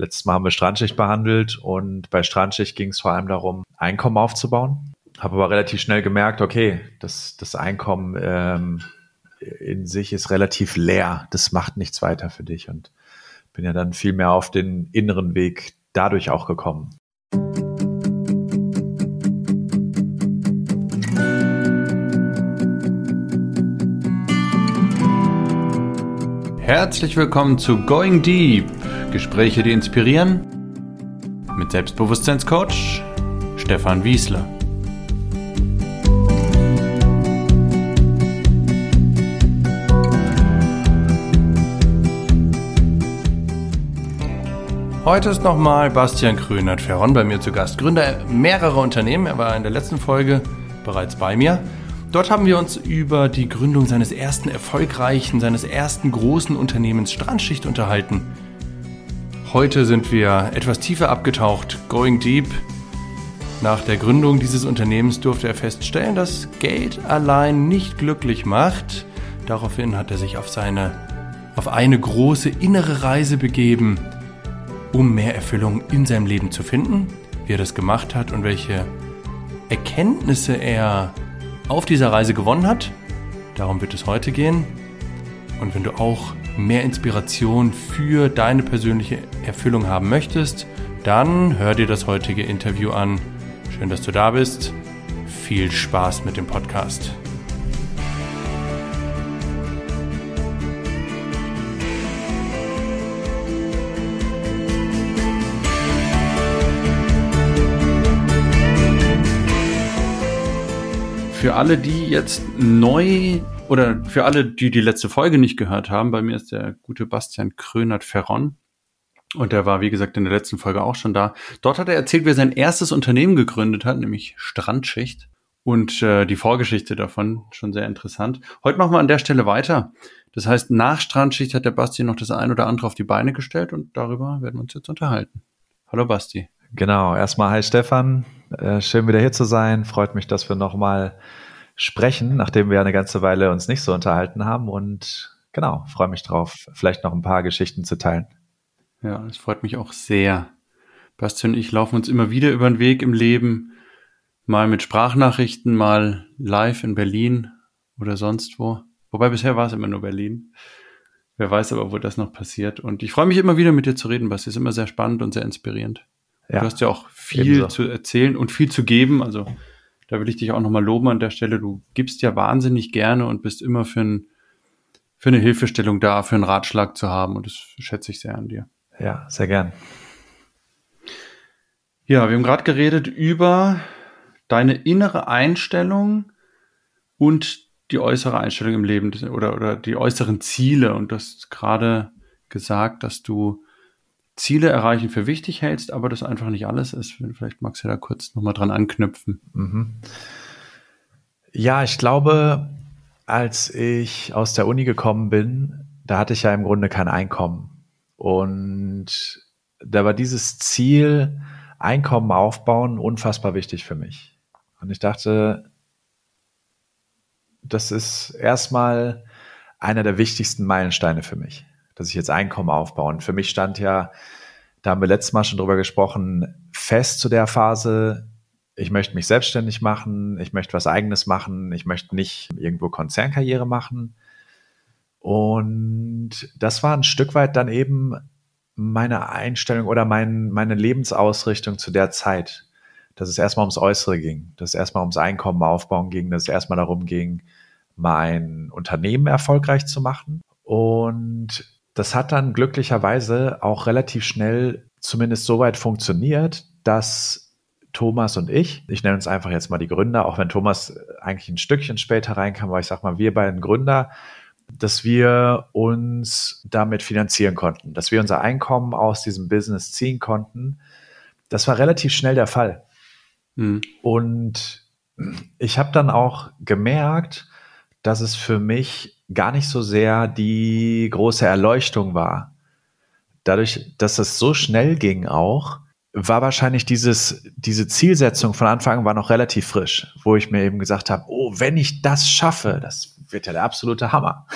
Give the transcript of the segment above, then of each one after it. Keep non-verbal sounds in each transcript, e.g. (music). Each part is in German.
Letztes Mal haben wir Strandschicht behandelt und bei Strandschicht ging es vor allem darum, Einkommen aufzubauen. Habe aber relativ schnell gemerkt, okay, das, das Einkommen ähm, in sich ist relativ leer. Das macht nichts weiter für dich und bin ja dann viel mehr auf den inneren Weg dadurch auch gekommen. Herzlich willkommen zu Going Deep. Gespräche, die inspirieren. Mit Selbstbewusstseinscoach Stefan Wiesler. Heute ist nochmal Bastian Krönert-Ferron bei mir zu Gast. Gründer mehrerer Unternehmen. Er war in der letzten Folge bereits bei mir. Dort haben wir uns über die Gründung seines ersten erfolgreichen, seines ersten großen Unternehmens Strandschicht unterhalten. Heute sind wir etwas tiefer abgetaucht, going deep. Nach der Gründung dieses Unternehmens durfte er feststellen, dass Geld allein nicht glücklich macht. Daraufhin hat er sich auf seine auf eine große innere Reise begeben, um mehr Erfüllung in seinem Leben zu finden, wie er das gemacht hat und welche Erkenntnisse er auf dieser Reise gewonnen hat. Darum wird es heute gehen. Und wenn du auch mehr Inspiration für deine persönliche Erfüllung haben möchtest, dann hör dir das heutige Interview an. Schön, dass du da bist. Viel Spaß mit dem Podcast. für alle, die jetzt neu oder für alle, die die letzte Folge nicht gehört haben, bei mir ist der gute Bastian Krönert-Ferron. Und der war, wie gesagt, in der letzten Folge auch schon da. Dort hat er erzählt, wie er sein erstes Unternehmen gegründet hat, nämlich Strandschicht. Und äh, die Vorgeschichte davon, schon sehr interessant. Heute machen wir an der Stelle weiter. Das heißt, nach Strandschicht hat der Basti noch das ein oder andere auf die Beine gestellt und darüber werden wir uns jetzt unterhalten. Hallo Basti. Genau, erstmal hi Stefan. Äh, schön wieder hier zu sein. Freut mich, dass wir nochmal sprechen, nachdem wir eine ganze Weile uns nicht so unterhalten haben. Und genau, freue mich drauf, vielleicht noch ein paar Geschichten zu teilen. Ja, es freut mich auch sehr. Bastian und ich laufen uns immer wieder über den Weg im Leben. Mal mit Sprachnachrichten, mal live in Berlin oder sonst wo. Wobei bisher war es immer nur Berlin. Wer weiß aber, wo das noch passiert. Und ich freue mich immer wieder mit dir zu reden, Basti. Ist immer sehr spannend und sehr inspirierend. Ja, du hast ja auch viel ebenso. zu erzählen und viel zu geben. Also da will ich dich auch nochmal loben an der Stelle. Du gibst ja wahnsinnig gerne und bist immer für, ein, für eine Hilfestellung da, für einen Ratschlag zu haben. Und das schätze ich sehr an dir. Ja, sehr gern. Ja, wir haben gerade geredet über deine innere Einstellung und die äußere Einstellung im Leben oder, oder die äußeren Ziele. Und du hast gerade gesagt, dass du Ziele erreichen für wichtig hältst, aber das einfach nicht alles ist. Vielleicht magst du da kurz nochmal dran anknüpfen. Mhm. Ja, ich glaube, als ich aus der Uni gekommen bin, da hatte ich ja im Grunde kein Einkommen. Und da war dieses Ziel, Einkommen aufbauen, unfassbar wichtig für mich. Und ich dachte, das ist erstmal einer der wichtigsten Meilensteine für mich dass ich jetzt Einkommen aufbaue. Und für mich stand ja, da haben wir letztes Mal schon drüber gesprochen, fest zu der Phase, ich möchte mich selbstständig machen, ich möchte was eigenes machen, ich möchte nicht irgendwo Konzernkarriere machen. Und das war ein Stück weit dann eben meine Einstellung oder mein, meine Lebensausrichtung zu der Zeit. Dass es erstmal ums Äußere ging, dass es erstmal ums Einkommen aufbauen ging, dass es erstmal darum ging, mein Unternehmen erfolgreich zu machen. Und das hat dann glücklicherweise auch relativ schnell zumindest so weit funktioniert, dass Thomas und ich, ich nenne uns einfach jetzt mal die Gründer, auch wenn Thomas eigentlich ein Stückchen später reinkam, aber ich sag mal, wir beiden Gründer, dass wir uns damit finanzieren konnten, dass wir unser Einkommen aus diesem Business ziehen konnten. Das war relativ schnell der Fall. Mhm. Und ich habe dann auch gemerkt, dass es für mich gar nicht so sehr die große Erleuchtung war. Dadurch, dass es so schnell ging auch, war wahrscheinlich dieses, diese Zielsetzung von Anfang an war noch relativ frisch, wo ich mir eben gesagt habe, oh, wenn ich das schaffe, das wird ja der absolute Hammer.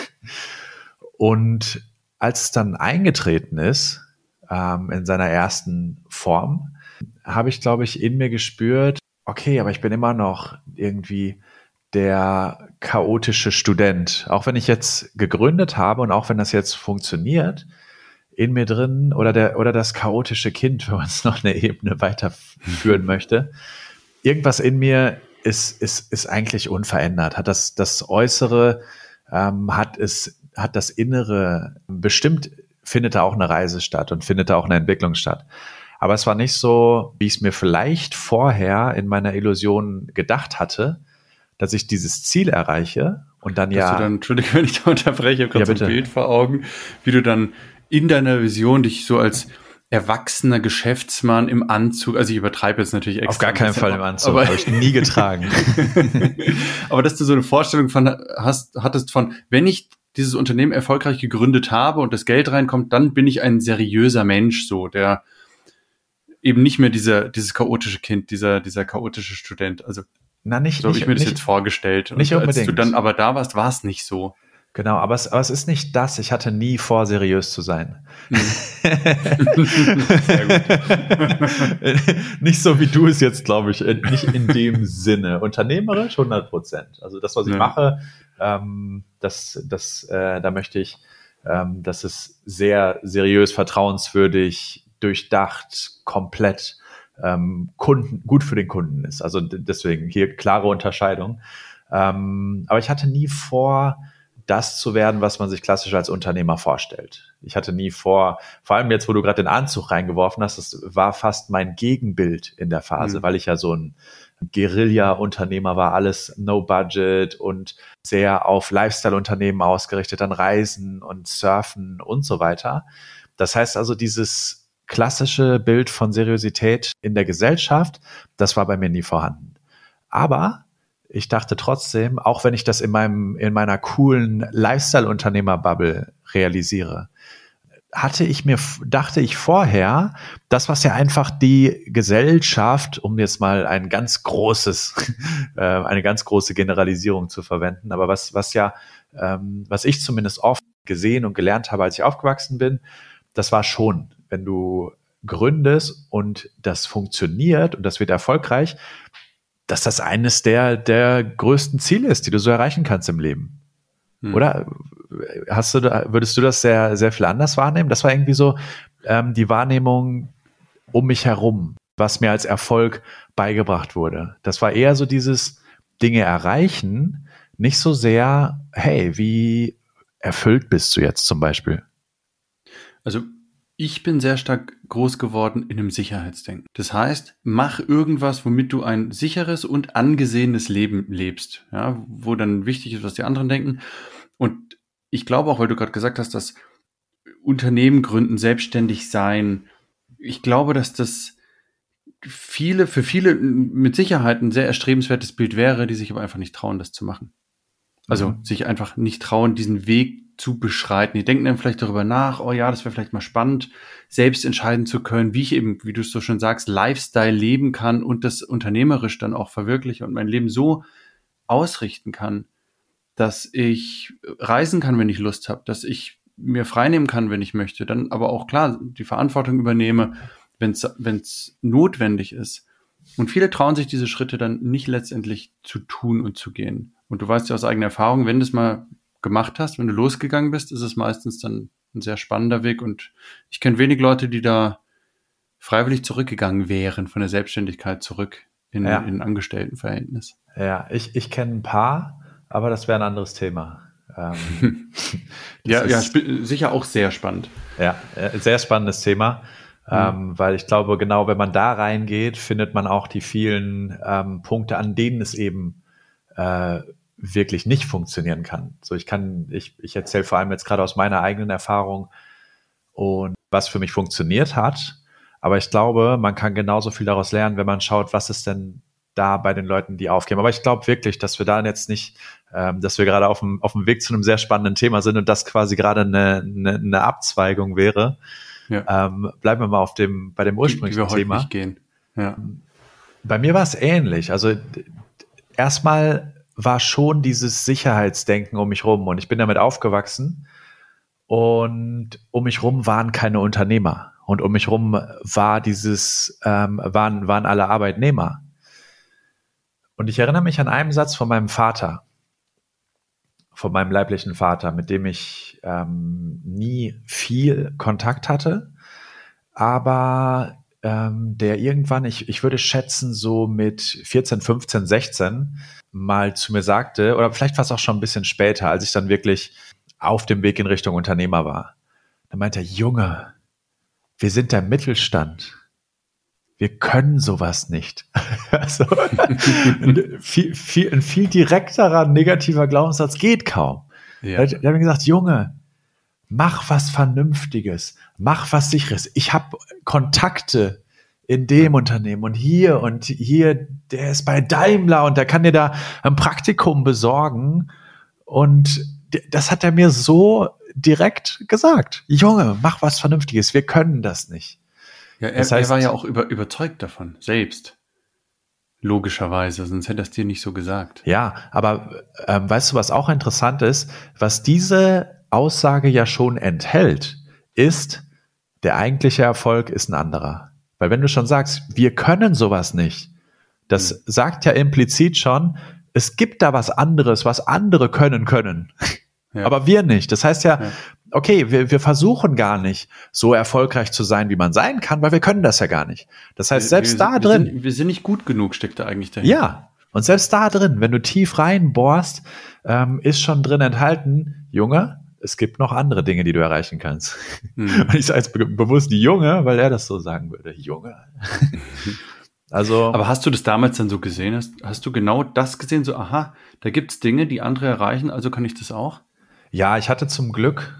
Und als es dann eingetreten ist, ähm, in seiner ersten Form, habe ich, glaube ich, in mir gespürt, okay, aber ich bin immer noch irgendwie der chaotische Student. Auch wenn ich jetzt gegründet habe und auch wenn das jetzt funktioniert, in mir drin oder der oder das chaotische Kind, wenn man es noch eine Ebene weiterführen möchte. Irgendwas in mir ist, ist, ist eigentlich unverändert. Hat das, das Äußere, ähm, hat es, hat das Innere bestimmt findet da auch eine Reise statt und findet da auch eine Entwicklung statt. Aber es war nicht so, wie ich es mir vielleicht vorher in meiner Illusion gedacht hatte, dass ich dieses Ziel erreiche und dann dass ja. Du dann, Entschuldigung, (laughs) wenn ich da unterbreche, ich habe gerade ja, so ein Bild vor Augen, wie du dann in deiner Vision dich so als erwachsener Geschäftsmann im Anzug, also ich übertreibe jetzt natürlich extra. Auf gar keinen Fall im Anzug, habe ich nie getragen. (laughs) aber dass du so eine Vorstellung von hast, hattest von, wenn ich dieses Unternehmen erfolgreich gegründet habe und das Geld reinkommt, dann bin ich ein seriöser Mensch, so, der eben nicht mehr dieser, dieses chaotische Kind, dieser, dieser chaotische Student. Also, Na, nicht, so habe ich mir nicht, das jetzt vorgestellt. Nicht und unbedingt. Als du dann aber da warst, war es nicht so. Genau, aber es, aber es ist nicht das. Ich hatte nie vor, seriös zu sein. Mhm. (laughs) (laughs) nicht so wie du es jetzt, glaube ich, nicht in dem Sinne. Unternehmerisch 100 Prozent. Also das, was ich ja. mache, ähm, das, das, äh, da möchte ich, ähm, dass es sehr seriös, vertrauenswürdig, durchdacht, komplett ähm, Kunden, gut für den Kunden ist. Also deswegen hier klare Unterscheidung. Ähm, aber ich hatte nie vor, das zu werden, was man sich klassisch als Unternehmer vorstellt. Ich hatte nie vor, vor allem jetzt, wo du gerade den Anzug reingeworfen hast, das war fast mein Gegenbild in der Phase, mhm. weil ich ja so ein Guerilla-Unternehmer war, alles no budget und sehr auf Lifestyle-Unternehmen ausgerichtet, an Reisen und Surfen und so weiter. Das heißt also, dieses klassische Bild von Seriosität in der Gesellschaft, das war bei mir nie vorhanden. Aber ich dachte trotzdem, auch wenn ich das in meinem, in meiner coolen Lifestyle-Unternehmer-Bubble realisiere, hatte ich mir, dachte ich vorher, das, was ja einfach die Gesellschaft, um jetzt mal ein ganz großes, (laughs) äh, eine ganz große Generalisierung zu verwenden, aber was, was ja, ähm, was ich zumindest oft gesehen und gelernt habe, als ich aufgewachsen bin, das war schon, wenn du gründest und das funktioniert und das wird erfolgreich, dass das eines der, der größten Ziele ist, die du so erreichen kannst im Leben. Hm. Oder hast du, würdest du das sehr, sehr viel anders wahrnehmen? Das war irgendwie so ähm, die Wahrnehmung um mich herum, was mir als Erfolg beigebracht wurde. Das war eher so dieses Dinge erreichen, nicht so sehr, hey, wie erfüllt bist du jetzt zum Beispiel? Also ich bin sehr stark groß geworden in einem Sicherheitsdenken. Das heißt, mach irgendwas, womit du ein sicheres und angesehenes Leben lebst, ja, wo dann wichtig ist, was die anderen denken. Und ich glaube auch, weil du gerade gesagt hast, dass Unternehmen gründen, selbstständig sein. Ich glaube, dass das viele, für viele mit Sicherheit ein sehr erstrebenswertes Bild wäre, die sich aber einfach nicht trauen, das zu machen. Also mhm. sich einfach nicht trauen, diesen Weg zu beschreiten. Die denken dann vielleicht darüber nach, oh ja, das wäre vielleicht mal spannend, selbst entscheiden zu können, wie ich eben, wie du es so schön sagst, Lifestyle leben kann und das unternehmerisch dann auch verwirkliche und mein Leben so ausrichten kann, dass ich reisen kann, wenn ich Lust habe, dass ich mir freinehmen kann, wenn ich möchte, dann aber auch klar die Verantwortung übernehme, wenn es notwendig ist. Und viele trauen sich diese Schritte dann nicht letztendlich zu tun und zu gehen. Und du weißt ja aus eigener Erfahrung, wenn das mal gemacht hast, wenn du losgegangen bist, ist es meistens dann ein sehr spannender Weg. Und ich kenne wenig Leute, die da freiwillig zurückgegangen wären, von der Selbstständigkeit zurück in, ja. in Angestelltenverhältnis. Ja, ich, ich kenne ein paar, aber das wäre ein anderes Thema. Ähm, (laughs) (laughs) ja, ja, sicher auch sehr spannend. Ja, äh, sehr spannendes Thema. Mhm. Ähm, weil ich glaube, genau wenn man da reingeht, findet man auch die vielen ähm, Punkte, an denen es eben äh, wirklich nicht funktionieren kann. So, ich kann, ich, ich erzähle vor allem jetzt gerade aus meiner eigenen Erfahrung und was für mich funktioniert hat. Aber ich glaube, man kann genauso viel daraus lernen, wenn man schaut, was ist denn da bei den Leuten, die aufgeben. Aber ich glaube wirklich, dass wir da jetzt nicht, ähm, dass wir gerade auf dem, auf dem Weg zu einem sehr spannenden Thema sind und das quasi gerade eine, eine, eine Abzweigung wäre. Ja. Ähm, bleiben wir mal auf dem, bei dem ursprünglichen die, die Thema. gehen. Ja. Bei mir war es ähnlich. Also erstmal war schon dieses Sicherheitsdenken um mich rum. Und ich bin damit aufgewachsen. Und um mich rum waren keine Unternehmer. Und um mich rum war dieses, ähm, waren, waren alle Arbeitnehmer. Und ich erinnere mich an einen Satz von meinem Vater, von meinem leiblichen Vater, mit dem ich ähm, nie viel Kontakt hatte, aber ähm, der irgendwann, ich, ich würde schätzen, so mit 14, 15, 16 mal zu mir sagte, oder vielleicht war es auch schon ein bisschen später, als ich dann wirklich auf dem Weg in Richtung Unternehmer war. Da meinte er, Junge, wir sind der Mittelstand. Wir können sowas nicht. (laughs) also, ein, viel, viel, ein viel direkterer negativer Glaubenssatz geht kaum. Ja. Der, hat mir gesagt, Junge, mach was Vernünftiges, mach was Sicheres. Ich habe Kontakte in dem Unternehmen und hier und hier, der ist bei Daimler und der kann dir da ein Praktikum besorgen. Und das hat er mir so direkt gesagt. Junge, mach was Vernünftiges, wir können das nicht. Ja, er, das heißt, er war ja auch über, überzeugt davon, selbst. Logischerweise, sonst hätte er es dir nicht so gesagt. Ja, aber ähm, weißt du, was auch interessant ist? Was diese Aussage ja schon enthält, ist, der eigentliche Erfolg ist ein anderer. Weil wenn du schon sagst, wir können sowas nicht, das mhm. sagt ja implizit schon, es gibt da was anderes, was andere können können. (laughs) Ja. Aber wir nicht. Das heißt ja, ja. okay, wir, wir versuchen gar nicht so erfolgreich zu sein, wie man sein kann, weil wir können das ja gar nicht. Das heißt, selbst wir, da wir drin. Sind, wir sind nicht gut genug, steckt da eigentlich dahinter. Ja. Und selbst da drin, wenn du tief reinbohrst, ähm, ist schon drin enthalten, Junge, es gibt noch andere Dinge, die du erreichen kannst. Hm. (laughs) Und ich sage jetzt be bewusst Junge, weil er das so sagen würde. Junge. (laughs) also. Aber hast du das damals dann so gesehen? Hast, hast du genau das gesehen? So, aha, da gibt es Dinge, die andere erreichen, also kann ich das auch? Ja, ich hatte zum Glück,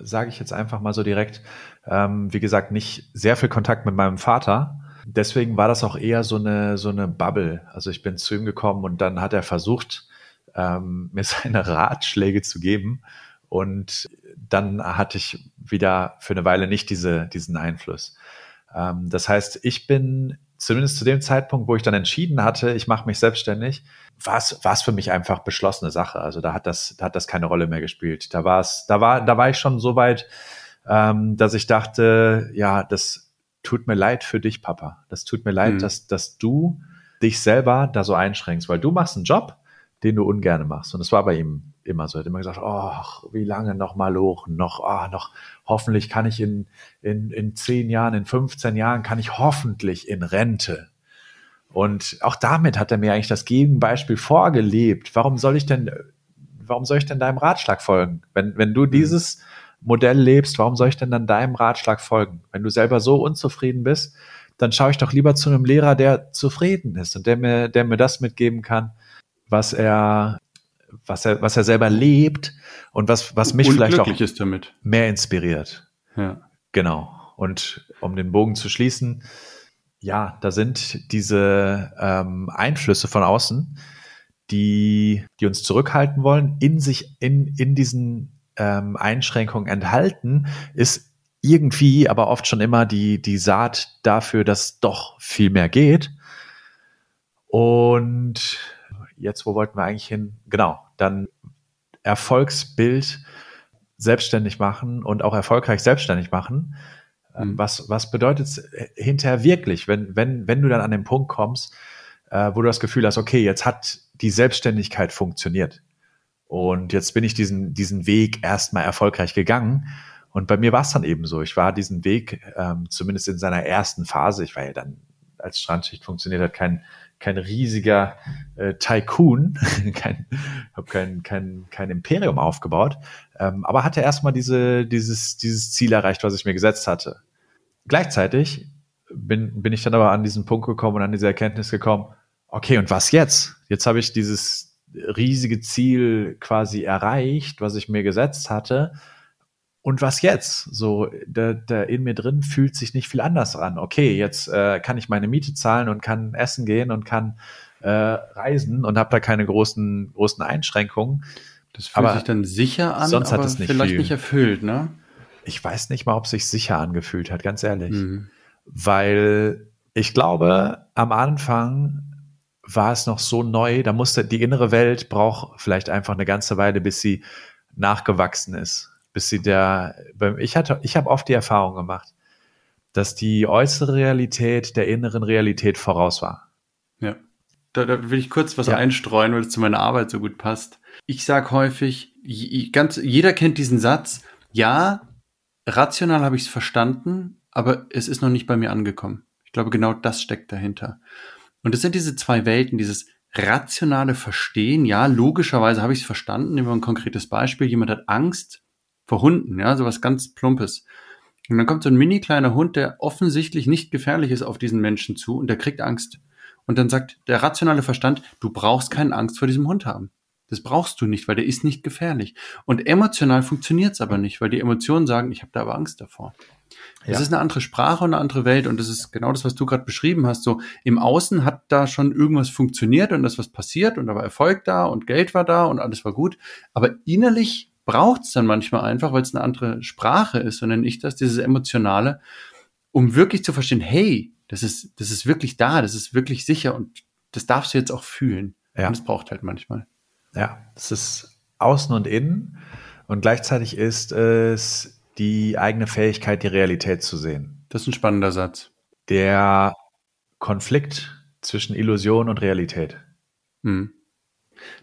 sage ich jetzt einfach mal so direkt, ähm, wie gesagt, nicht sehr viel Kontakt mit meinem Vater. Deswegen war das auch eher so eine, so eine Bubble. Also ich bin zu ihm gekommen und dann hat er versucht, ähm, (laughs) mir seine Ratschläge zu geben. Und dann hatte ich wieder für eine Weile nicht diese, diesen Einfluss. Ähm, das heißt, ich bin zumindest zu dem Zeitpunkt, wo ich dann entschieden hatte, ich mache mich selbstständig, war es für mich einfach beschlossene Sache. Also da hat das, da hat das keine Rolle mehr gespielt. Da war es, da war, da war ich schon so weit, ähm, dass ich dachte, ja, das tut mir leid für dich, Papa. Das tut mir leid, mhm. dass, dass du dich selber da so einschränkst, weil du machst einen Job, den du ungern machst. Und das war bei ihm immer so. Er hat immer gesagt, oh, wie lange noch mal hoch, noch, oh, noch, hoffentlich kann ich in, in, in zehn Jahren, in 15 Jahren kann ich hoffentlich in Rente. Und auch damit hat er mir eigentlich das Gegenbeispiel vorgelebt. Warum soll ich denn, warum soll ich denn deinem Ratschlag folgen? Wenn, wenn du mhm. dieses Modell lebst, warum soll ich denn dann deinem Ratschlag folgen? Wenn du selber so unzufrieden bist, dann schaue ich doch lieber zu einem Lehrer, der zufrieden ist und der mir, der mir das mitgeben kann, was er, was er, was er selber lebt und was, was mich vielleicht auch mehr inspiriert. Ja. Genau. Und um den Bogen zu schließen, ja, da sind diese ähm, Einflüsse von außen, die, die uns zurückhalten wollen, in sich, in, in diesen ähm, Einschränkungen enthalten, ist irgendwie, aber oft schon immer die, die Saat dafür, dass doch viel mehr geht. Und jetzt, wo wollten wir eigentlich hin? Genau, dann Erfolgsbild selbstständig machen und auch erfolgreich selbstständig machen. Ähm, mhm. Was, was bedeutet es äh, hinterher wirklich, wenn, wenn, wenn du dann an den Punkt kommst, äh, wo du das Gefühl hast, okay, jetzt hat die Selbstständigkeit funktioniert. Und jetzt bin ich diesen, diesen Weg erstmal erfolgreich gegangen. Und bei mir war es dann eben so. Ich war diesen Weg, ähm, zumindest in seiner ersten Phase, ich war ja dann als Strandschicht funktioniert hat, kein, kein riesiger äh, Tycoon, (laughs) kein, habe kein, kein, kein Imperium aufgebaut, ähm, aber hatte erstmal diese, dieses, dieses Ziel erreicht, was ich mir gesetzt hatte. Gleichzeitig bin, bin ich dann aber an diesen Punkt gekommen und an diese Erkenntnis gekommen, okay, und was jetzt? Jetzt habe ich dieses riesige Ziel quasi erreicht, was ich mir gesetzt hatte und was jetzt? So, der, der in mir drin fühlt sich nicht viel anders an. Okay, jetzt äh, kann ich meine Miete zahlen und kann essen gehen und kann äh, reisen und habe da keine großen, großen Einschränkungen. Das fühlt aber sich dann sicher an, sonst hat es nicht vielleicht viel. nicht erfüllt, ne? Ich weiß nicht mal, ob es sich sicher angefühlt hat, ganz ehrlich. Mhm. Weil ich glaube, am Anfang war es noch so neu, da musste die innere Welt braucht vielleicht einfach eine ganze Weile, bis sie nachgewachsen ist bis sie der, ich hatte, ich habe oft die Erfahrung gemacht, dass die äußere Realität der inneren Realität voraus war. Ja. Da, da will ich kurz was ja. einstreuen, weil es zu meiner Arbeit so gut passt. Ich sage häufig, ganz, jeder kennt diesen Satz, ja, rational habe ich es verstanden, aber es ist noch nicht bei mir angekommen. Ich glaube, genau das steckt dahinter. Und es sind diese zwei Welten, dieses rationale Verstehen. Ja, logischerweise habe ich es verstanden. Nehmen wir ein konkretes Beispiel. Jemand hat Angst vor Hunden, ja, sowas ganz Plumpes. Und dann kommt so ein mini kleiner Hund, der offensichtlich nicht gefährlich ist auf diesen Menschen zu und der kriegt Angst. Und dann sagt der rationale Verstand, du brauchst keine Angst vor diesem Hund haben. Das brauchst du nicht, weil der ist nicht gefährlich. Und emotional funktioniert es aber nicht, weil die Emotionen sagen, ich habe da aber Angst davor. Es ja. ist eine andere Sprache und eine andere Welt und das ist genau das, was du gerade beschrieben hast. So im Außen hat da schon irgendwas funktioniert und da ist was passiert und da war Erfolg da und Geld war da und alles war gut. Aber innerlich braucht es dann manchmal einfach, weil es eine andere Sprache ist, so nenne ich das, dieses Emotionale, um wirklich zu verstehen, hey, das ist, das ist wirklich da, das ist wirklich sicher und das darfst du jetzt auch fühlen. Ja. Und das braucht halt manchmal. Ja, es ist außen und innen und gleichzeitig ist es die eigene Fähigkeit, die Realität zu sehen. Das ist ein spannender Satz. Der Konflikt zwischen Illusion und Realität. Hm.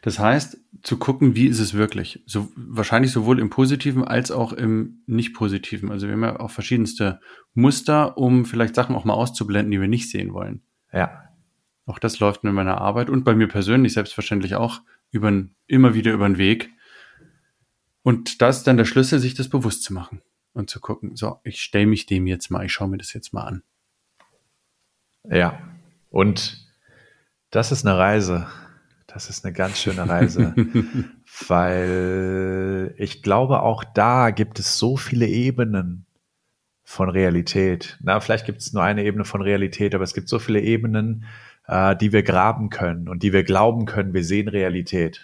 Das heißt, zu gucken, wie ist es wirklich? So, wahrscheinlich sowohl im Positiven als auch im Nicht-Positiven. Also wir haben ja auch verschiedenste Muster, um vielleicht Sachen auch mal auszublenden, die wir nicht sehen wollen. Ja. Auch das läuft in meiner Arbeit und bei mir persönlich selbstverständlich auch über, immer wieder über den Weg. Und das ist dann der Schlüssel, sich das bewusst zu machen und zu gucken, so, ich stelle mich dem jetzt mal, ich schaue mir das jetzt mal an. Ja, und das ist eine Reise. Das ist eine ganz schöne Reise, (laughs) weil ich glaube, auch da gibt es so viele Ebenen von Realität. Na, vielleicht gibt es nur eine Ebene von Realität, aber es gibt so viele Ebenen, äh, die wir graben können und die wir glauben können, wir sehen Realität.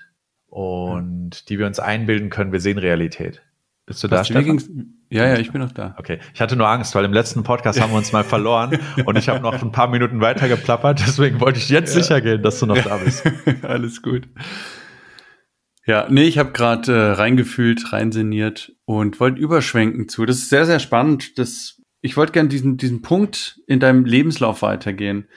Und die wir uns einbilden können, wir sehen Realität. Bist du Was, da, Stefan? Ja, ja, ich bin noch da. Okay, ich hatte nur Angst, weil im letzten Podcast haben wir uns mal verloren (laughs) und ich habe noch ein paar Minuten weiter geplappert, deswegen wollte ich jetzt ja. sicher gehen, dass du noch da bist. (laughs) Alles gut. Ja, nee, ich habe gerade äh, reingefühlt, reinsinniert und wollte überschwenken zu. Das ist sehr, sehr spannend. Das, ich wollte gerne diesen, diesen Punkt in deinem Lebenslauf weitergehen,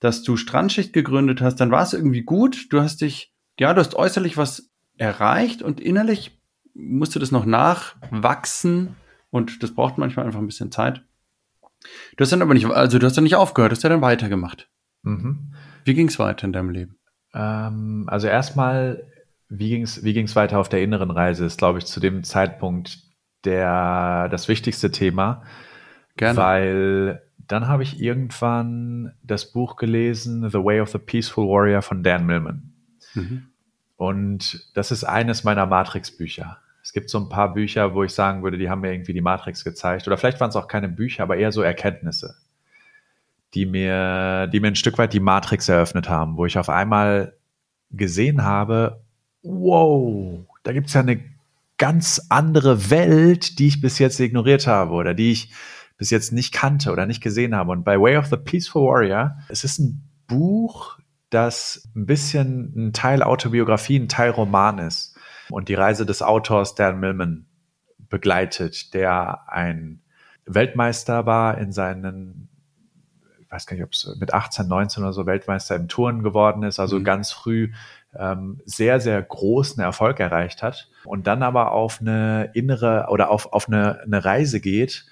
dass du Strandschicht gegründet hast, dann war es irgendwie gut. Du hast dich, ja, du hast äußerlich was erreicht und innerlich musste das noch nachwachsen und das braucht manchmal einfach ein bisschen Zeit. Du hast dann aber nicht, also du hast dann nicht aufgehört, du hast ja dann weitergemacht. Mhm. Wie ging es weiter in deinem Leben? Ähm, also erstmal, wie ging es wie ging's weiter auf der inneren Reise, ist, glaube ich, zu dem Zeitpunkt der, das wichtigste Thema. Gerne. Weil dann habe ich irgendwann das Buch gelesen, The Way of the Peaceful Warrior von Dan Millman. Mhm. Und das ist eines meiner Matrix-Bücher gibt so ein paar Bücher, wo ich sagen würde, die haben mir irgendwie die Matrix gezeigt. Oder vielleicht waren es auch keine Bücher, aber eher so Erkenntnisse, die mir, die mir ein Stück weit die Matrix eröffnet haben, wo ich auf einmal gesehen habe, wow, da gibt es ja eine ganz andere Welt, die ich bis jetzt ignoriert habe oder die ich bis jetzt nicht kannte oder nicht gesehen habe. Und bei Way of the Peaceful Warrior, es ist ein Buch, das ein bisschen ein Teil Autobiografie, ein Teil Roman ist und die Reise des Autors Dan Millman begleitet, der ein Weltmeister war in seinen, ich weiß gar nicht, ob es mit 18, 19 oder so Weltmeister im Touren geworden ist, also mhm. ganz früh ähm, sehr, sehr großen Erfolg erreicht hat und dann aber auf eine innere oder auf, auf eine, eine Reise geht,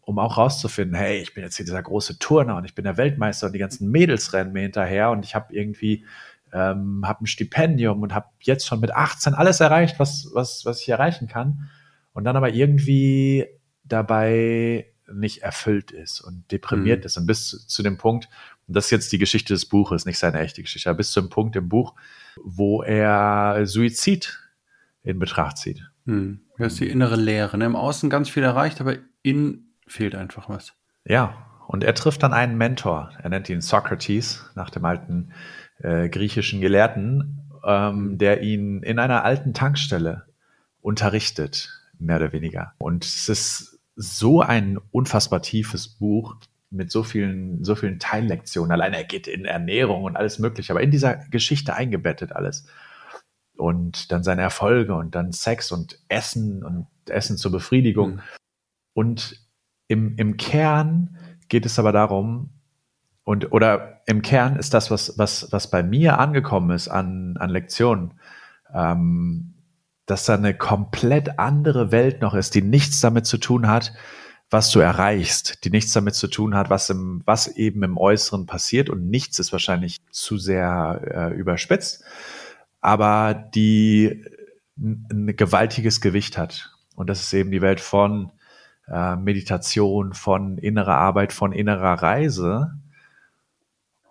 um auch rauszufinden, hey, ich bin jetzt hier dieser große Turner und ich bin der Weltmeister und die ganzen Mädels rennen mir hinterher und ich habe irgendwie ähm, habe ein Stipendium und habe jetzt schon mit 18 alles erreicht, was, was, was ich erreichen kann. Und dann aber irgendwie dabei nicht erfüllt ist und deprimiert mhm. ist. Und bis zu, zu dem Punkt, und das ist jetzt die Geschichte des Buches, nicht seine echte Geschichte, aber bis zu dem Punkt im Buch, wo er Suizid in Betracht zieht. Mhm. Das ist die innere Leere. Ne? Im Außen ganz viel erreicht, aber innen fehlt einfach was. Ja, und er trifft dann einen Mentor. Er nennt ihn Socrates, nach dem alten äh, griechischen Gelehrten, ähm, der ihn in einer alten Tankstelle unterrichtet, mehr oder weniger. Und es ist so ein unfassbar tiefes Buch mit so vielen, so vielen Teillektionen. Allein er geht in Ernährung und alles Mögliche, aber in dieser Geschichte eingebettet alles. Und dann seine Erfolge und dann Sex und Essen und Essen zur Befriedigung. Mhm. Und im, im Kern geht es aber darum, und oder im Kern ist das, was, was, was bei mir angekommen ist an, an Lektionen, ähm, dass da eine komplett andere Welt noch ist, die nichts damit zu tun hat, was du erreichst, die nichts damit zu tun hat, was im, was eben im Äußeren passiert und nichts ist wahrscheinlich zu sehr äh, überspitzt, aber die ein gewaltiges Gewicht hat. Und das ist eben die Welt von äh, Meditation, von innerer Arbeit, von innerer Reise.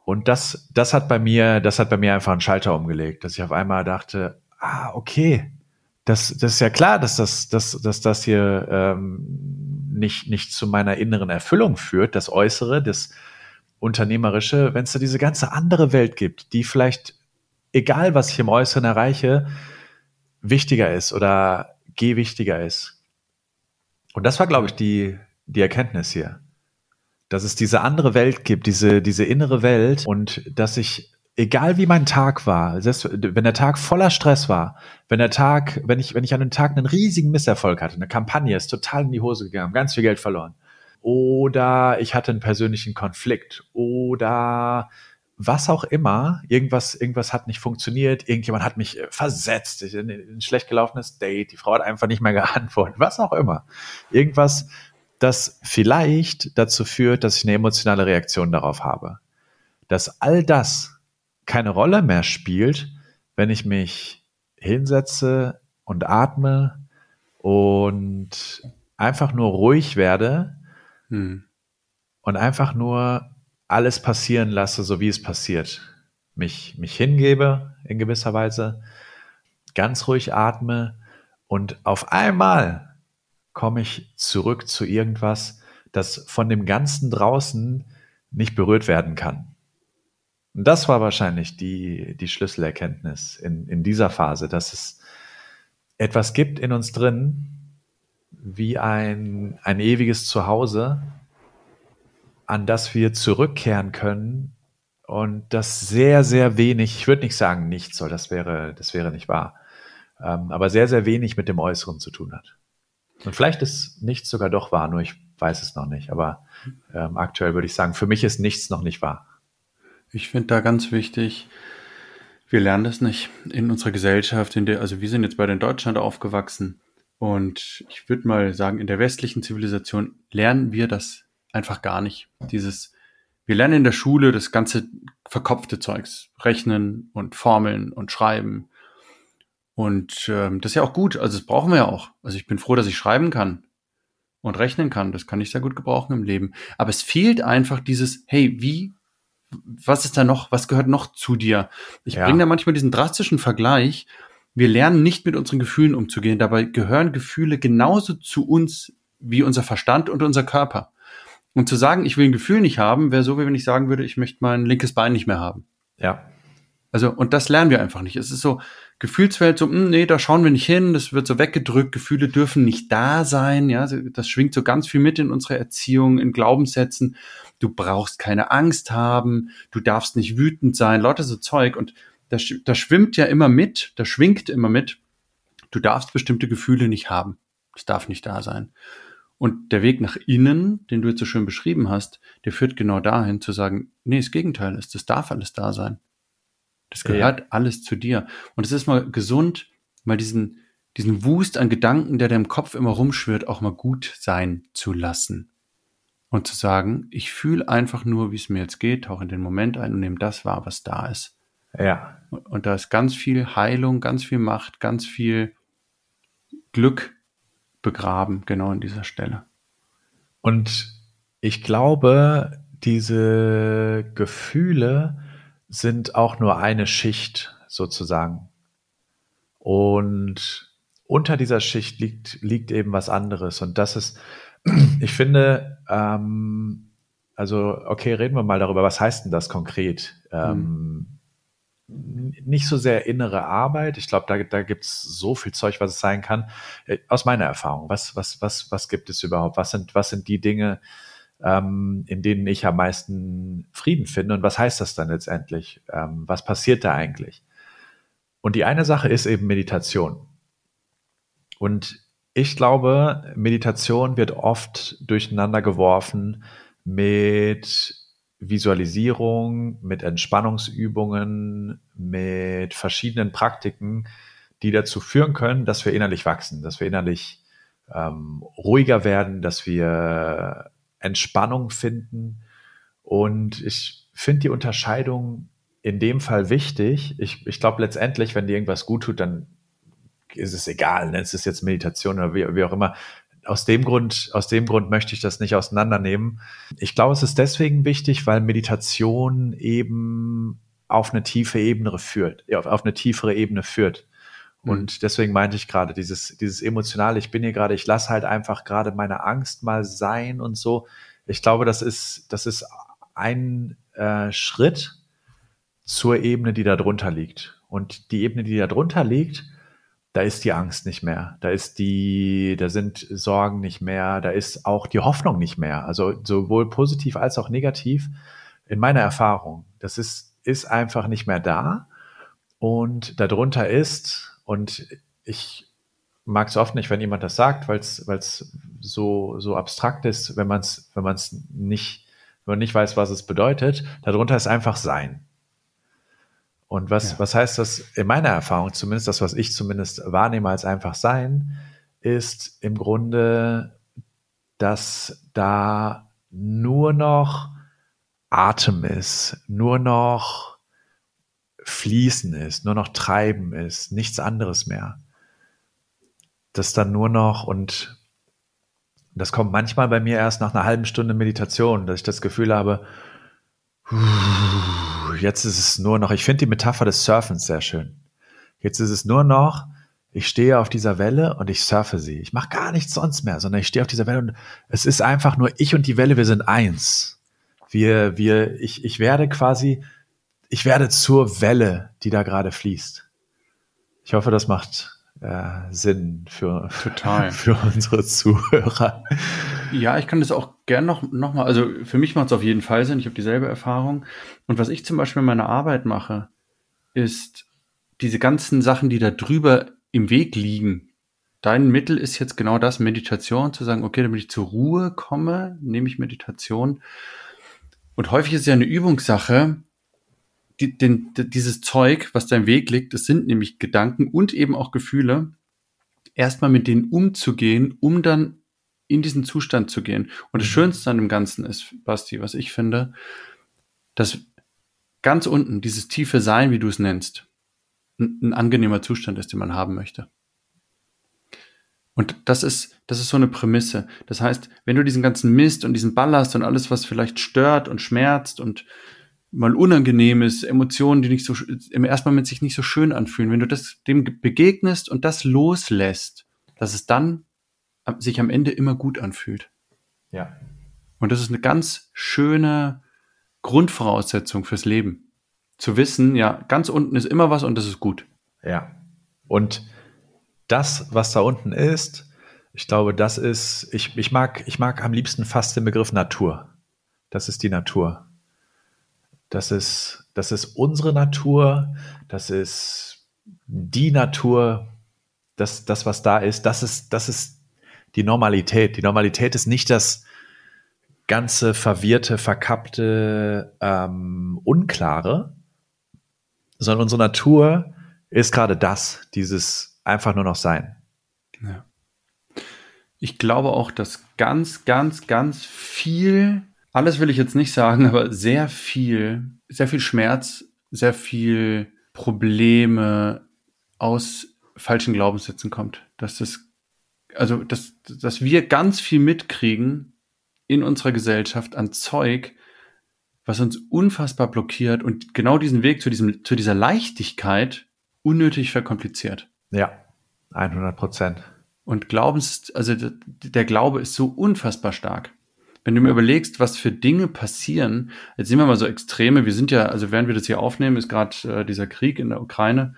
Und das, das hat bei mir, das hat bei mir einfach einen Schalter umgelegt, dass ich auf einmal dachte, ah, okay, das, das ist ja klar, dass das, dass, dass das hier ähm, nicht, nicht zu meiner inneren Erfüllung führt, das Äußere, das Unternehmerische, wenn es da diese ganze andere Welt gibt, die vielleicht, egal was ich im Äußeren erreiche, wichtiger ist oder gewichtiger ist. Und das war, glaube ich, die, die Erkenntnis hier. Dass es diese andere Welt gibt, diese, diese innere Welt und dass ich egal wie mein Tag war, selbst wenn der Tag voller Stress war, wenn der Tag, wenn ich, wenn ich an einem Tag einen riesigen Misserfolg hatte, eine Kampagne ist total in die Hose gegangen, ganz viel Geld verloren. Oder ich hatte einen persönlichen Konflikt. Oder was auch immer, irgendwas, irgendwas hat nicht funktioniert, irgendjemand hat mich äh, versetzt, in ein schlecht gelaufenes Date, die Frau hat einfach nicht mehr (laughs) geantwortet, was auch immer. Irgendwas, das vielleicht dazu führt, dass ich eine emotionale Reaktion darauf habe. Dass all das keine Rolle mehr spielt, wenn ich mich hinsetze und atme und einfach nur ruhig werde hm. und einfach nur alles passieren lasse, so wie es passiert. Mich, mich hingebe in gewisser Weise, ganz ruhig atme und auf einmal komme ich zurück zu irgendwas, das von dem Ganzen draußen nicht berührt werden kann. Und das war wahrscheinlich die, die Schlüsselerkenntnis in, in dieser Phase, dass es etwas gibt in uns drin, wie ein, ein ewiges Zuhause, an das wir zurückkehren können und das sehr, sehr wenig, ich würde nicht sagen nichts, weil das wäre, das wäre nicht wahr, ähm, aber sehr, sehr wenig mit dem Äußeren zu tun hat. Und vielleicht ist nichts sogar doch wahr, nur ich weiß es noch nicht, aber ähm, aktuell würde ich sagen, für mich ist nichts noch nicht wahr. Ich finde da ganz wichtig, wir lernen das nicht in unserer Gesellschaft, in der, also wir sind jetzt bei den Deutschland aufgewachsen und ich würde mal sagen, in der westlichen Zivilisation lernen wir das einfach gar nicht. Dieses, wir lernen in der Schule das ganze verkopfte Zeugs, Rechnen und Formeln und Schreiben. Und ähm, das ist ja auch gut, also das brauchen wir ja auch. Also ich bin froh, dass ich schreiben kann und rechnen kann. Das kann ich sehr gut gebrauchen im Leben. Aber es fehlt einfach dieses, hey, wie was ist da noch, was gehört noch zu dir? Ich ja. bringe da manchmal diesen drastischen Vergleich. Wir lernen nicht mit unseren Gefühlen umzugehen. Dabei gehören Gefühle genauso zu uns wie unser Verstand und unser Körper. Und zu sagen, ich will ein Gefühl nicht haben, wäre so, wie wenn ich sagen würde, ich möchte mein linkes Bein nicht mehr haben. Ja. Also, und das lernen wir einfach nicht. Es ist so, Gefühlswelt, so, mh, hm, nee, da schauen wir nicht hin, das wird so weggedrückt, Gefühle dürfen nicht da sein, ja, das schwingt so ganz viel mit in unserer Erziehung, in Glaubenssätzen du brauchst keine Angst haben, du darfst nicht wütend sein, Leute so Zeug. Und da, da schwimmt ja immer mit, da schwingt immer mit, du darfst bestimmte Gefühle nicht haben. Das darf nicht da sein. Und der Weg nach innen, den du jetzt so schön beschrieben hast, der führt genau dahin zu sagen, nee, das Gegenteil ist, das darf alles da sein. Das gehört ja. alles zu dir. Und es ist mal gesund, mal diesen, diesen Wust an Gedanken, der dem Kopf immer rumschwirrt, auch mal gut sein zu lassen und zu sagen, ich fühle einfach nur, wie es mir jetzt geht, tauche in den Moment ein und nehme das wahr, was da ist. Ja. Und da ist ganz viel Heilung, ganz viel Macht, ganz viel Glück begraben, genau an dieser Stelle. Und ich glaube, diese Gefühle sind auch nur eine Schicht sozusagen. Und unter dieser Schicht liegt, liegt eben was anderes. Und das ist (clears throat) ich finde, ähm, also okay, reden wir mal darüber, was heißt denn das konkret? Ähm, mhm. Nicht so sehr innere Arbeit. Ich glaube, da, da gibt es so viel Zeug, was es sein kann. Äh, aus meiner Erfahrung, was, was, was, was gibt es überhaupt? Was sind, was sind die Dinge, ähm, in denen ich am meisten Frieden finde? Und was heißt das dann letztendlich? Ähm, was passiert da eigentlich? Und die eine Sache ist eben Meditation. Und ich glaube, Meditation wird oft durcheinander geworfen mit Visualisierung, mit Entspannungsübungen, mit verschiedenen Praktiken, die dazu führen können, dass wir innerlich wachsen, dass wir innerlich ähm, ruhiger werden, dass wir Entspannung finden. Und ich finde die Unterscheidung in dem Fall wichtig. Ich, ich glaube letztendlich, wenn dir irgendwas gut tut, dann ist es egal, ne? es jetzt Meditation oder wie, wie auch immer. Aus dem Grund, aus dem Grund möchte ich das nicht auseinandernehmen. Ich glaube, es ist deswegen wichtig, weil Meditation eben auf eine tiefe Ebene führt, auf, auf eine tiefere Ebene führt. Mhm. Und deswegen meinte ich gerade, dieses, dieses emotionale, ich bin hier gerade, ich lasse halt einfach gerade meine Angst mal sein und so. Ich glaube, das ist, das ist ein äh, Schritt zur Ebene, die da drunter liegt. Und die Ebene, die da drunter liegt, da ist die Angst nicht mehr, da ist die, da sind Sorgen nicht mehr, da ist auch die Hoffnung nicht mehr. Also sowohl positiv als auch negativ in meiner Erfahrung. Das ist, ist einfach nicht mehr da. Und darunter ist, und ich mag es oft nicht, wenn jemand das sagt, weil es so, so abstrakt ist, wenn man es wenn man's nicht, wenn man nicht weiß, was es bedeutet. Darunter ist einfach Sein. Und was, ja. was heißt das in meiner Erfahrung, zumindest das, was ich zumindest wahrnehme als einfach Sein, ist im Grunde, dass da nur noch Atem ist, nur noch Fließen ist, nur noch Treiben ist, nichts anderes mehr. Das dann nur noch und das kommt manchmal bei mir erst nach einer halben Stunde Meditation, dass ich das Gefühl habe, jetzt ist es nur noch, ich finde die Metapher des Surfens sehr schön. Jetzt ist es nur noch, ich stehe auf dieser Welle und ich surfe sie. Ich mache gar nichts sonst mehr, sondern ich stehe auf dieser Welle und es ist einfach nur ich und die Welle, wir sind eins. Wir, wir, ich, ich werde quasi ich werde zur Welle, die da gerade fließt. Ich hoffe, das macht äh, Sinn für, Total. (laughs) für unsere Zuhörer. Ja, ich kann das auch gern noch, noch mal, also für mich macht es auf jeden Fall Sinn. Ich habe dieselbe Erfahrung. Und was ich zum Beispiel in meiner Arbeit mache, ist diese ganzen Sachen, die da drüber im Weg liegen. Dein Mittel ist jetzt genau das, Meditation, zu sagen, okay, damit ich zur Ruhe komme, nehme ich Meditation. Und häufig ist es ja eine Übungssache, die, den, dieses Zeug, was da im Weg liegt, das sind nämlich Gedanken und eben auch Gefühle, erstmal mit denen umzugehen, um dann in diesen Zustand zu gehen. Und das mhm. Schönste an dem Ganzen ist, Basti, was ich finde, dass ganz unten dieses tiefe Sein, wie du es nennst, ein, ein angenehmer Zustand ist, den man haben möchte. Und das ist, das ist so eine Prämisse. Das heißt, wenn du diesen ganzen Mist und diesen Ballast und alles, was vielleicht stört und schmerzt und mal unangenehm ist, Emotionen, die nicht so im ersten Moment sich nicht so schön anfühlen, wenn du das dem begegnest und das loslässt, dass es dann sich am Ende immer gut anfühlt. Ja. Und das ist eine ganz schöne Grundvoraussetzung fürs Leben. Zu wissen, ja, ganz unten ist immer was und das ist gut. Ja. Und das, was da unten ist, ich glaube, das ist, ich, ich mag, ich mag am liebsten fast den Begriff Natur. Das ist die Natur. Das ist, das ist unsere Natur, das ist die Natur, das, das, was da ist, das ist, das ist die Normalität. Die Normalität ist nicht das ganze verwirrte, verkappte, ähm, unklare, sondern unsere Natur ist gerade das, dieses einfach nur noch Sein. Ja. Ich glaube auch, dass ganz, ganz, ganz viel alles will ich jetzt nicht sagen, aber sehr viel, sehr viel Schmerz, sehr viel Probleme aus falschen Glaubenssätzen kommt. Dass das, also, dass, dass wir ganz viel mitkriegen in unserer Gesellschaft an Zeug, was uns unfassbar blockiert und genau diesen Weg zu diesem, zu dieser Leichtigkeit unnötig verkompliziert. Ja, 100 Prozent. Und Glaubens, also der Glaube ist so unfassbar stark. Wenn du mir überlegst, was für Dinge passieren, jetzt sehen wir mal so Extreme, wir sind ja, also während wir das hier aufnehmen, ist gerade äh, dieser Krieg in der Ukraine.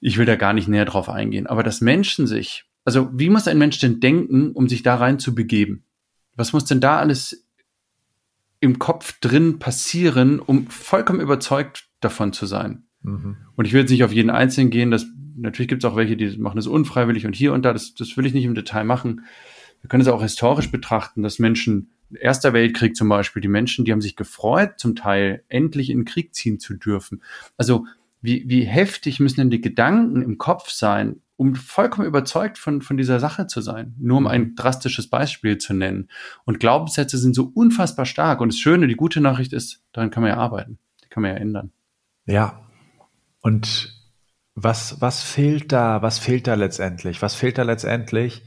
Ich will da gar nicht näher drauf eingehen, aber dass Menschen sich, also wie muss ein Mensch denn denken, um sich da rein zu begeben? Was muss denn da alles im Kopf drin passieren, um vollkommen überzeugt davon zu sein? Mhm. Und ich will jetzt nicht auf jeden Einzelnen gehen, das, natürlich gibt es auch welche, die machen das unfreiwillig und hier und da, das, das will ich nicht im Detail machen wir können es auch historisch betrachten, dass Menschen Erster Weltkrieg zum Beispiel, die Menschen, die haben sich gefreut, zum Teil endlich in den Krieg ziehen zu dürfen. Also wie, wie heftig müssen denn die Gedanken im Kopf sein, um vollkommen überzeugt von, von dieser Sache zu sein. Nur um ein drastisches Beispiel zu nennen. Und Glaubenssätze sind so unfassbar stark. Und das Schöne, die gute Nachricht ist, daran kann man ja arbeiten. Die kann man ja ändern. Ja. Und was, was fehlt da? Was fehlt da letztendlich? Was fehlt da letztendlich,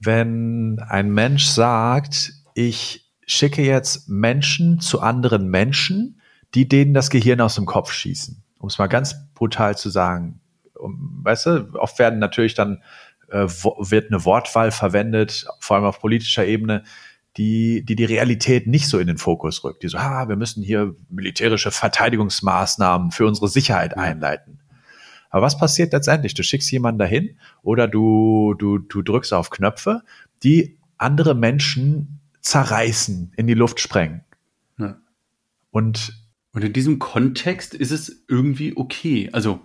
wenn ein Mensch sagt, ich schicke jetzt Menschen zu anderen Menschen, die denen das Gehirn aus dem Kopf schießen? Um es mal ganz brutal zu sagen weißt du, oft werden natürlich dann äh, wird eine Wortwahl verwendet, vor allem auf politischer Ebene, die, die die Realität nicht so in den Fokus rückt. Die so, ah, wir müssen hier militärische Verteidigungsmaßnahmen für unsere Sicherheit einleiten. Aber was passiert letztendlich? Du schickst jemanden dahin oder du, du, du drückst auf Knöpfe, die andere Menschen zerreißen, in die Luft sprengen. Ja. Und, und in diesem Kontext ist es irgendwie okay. Also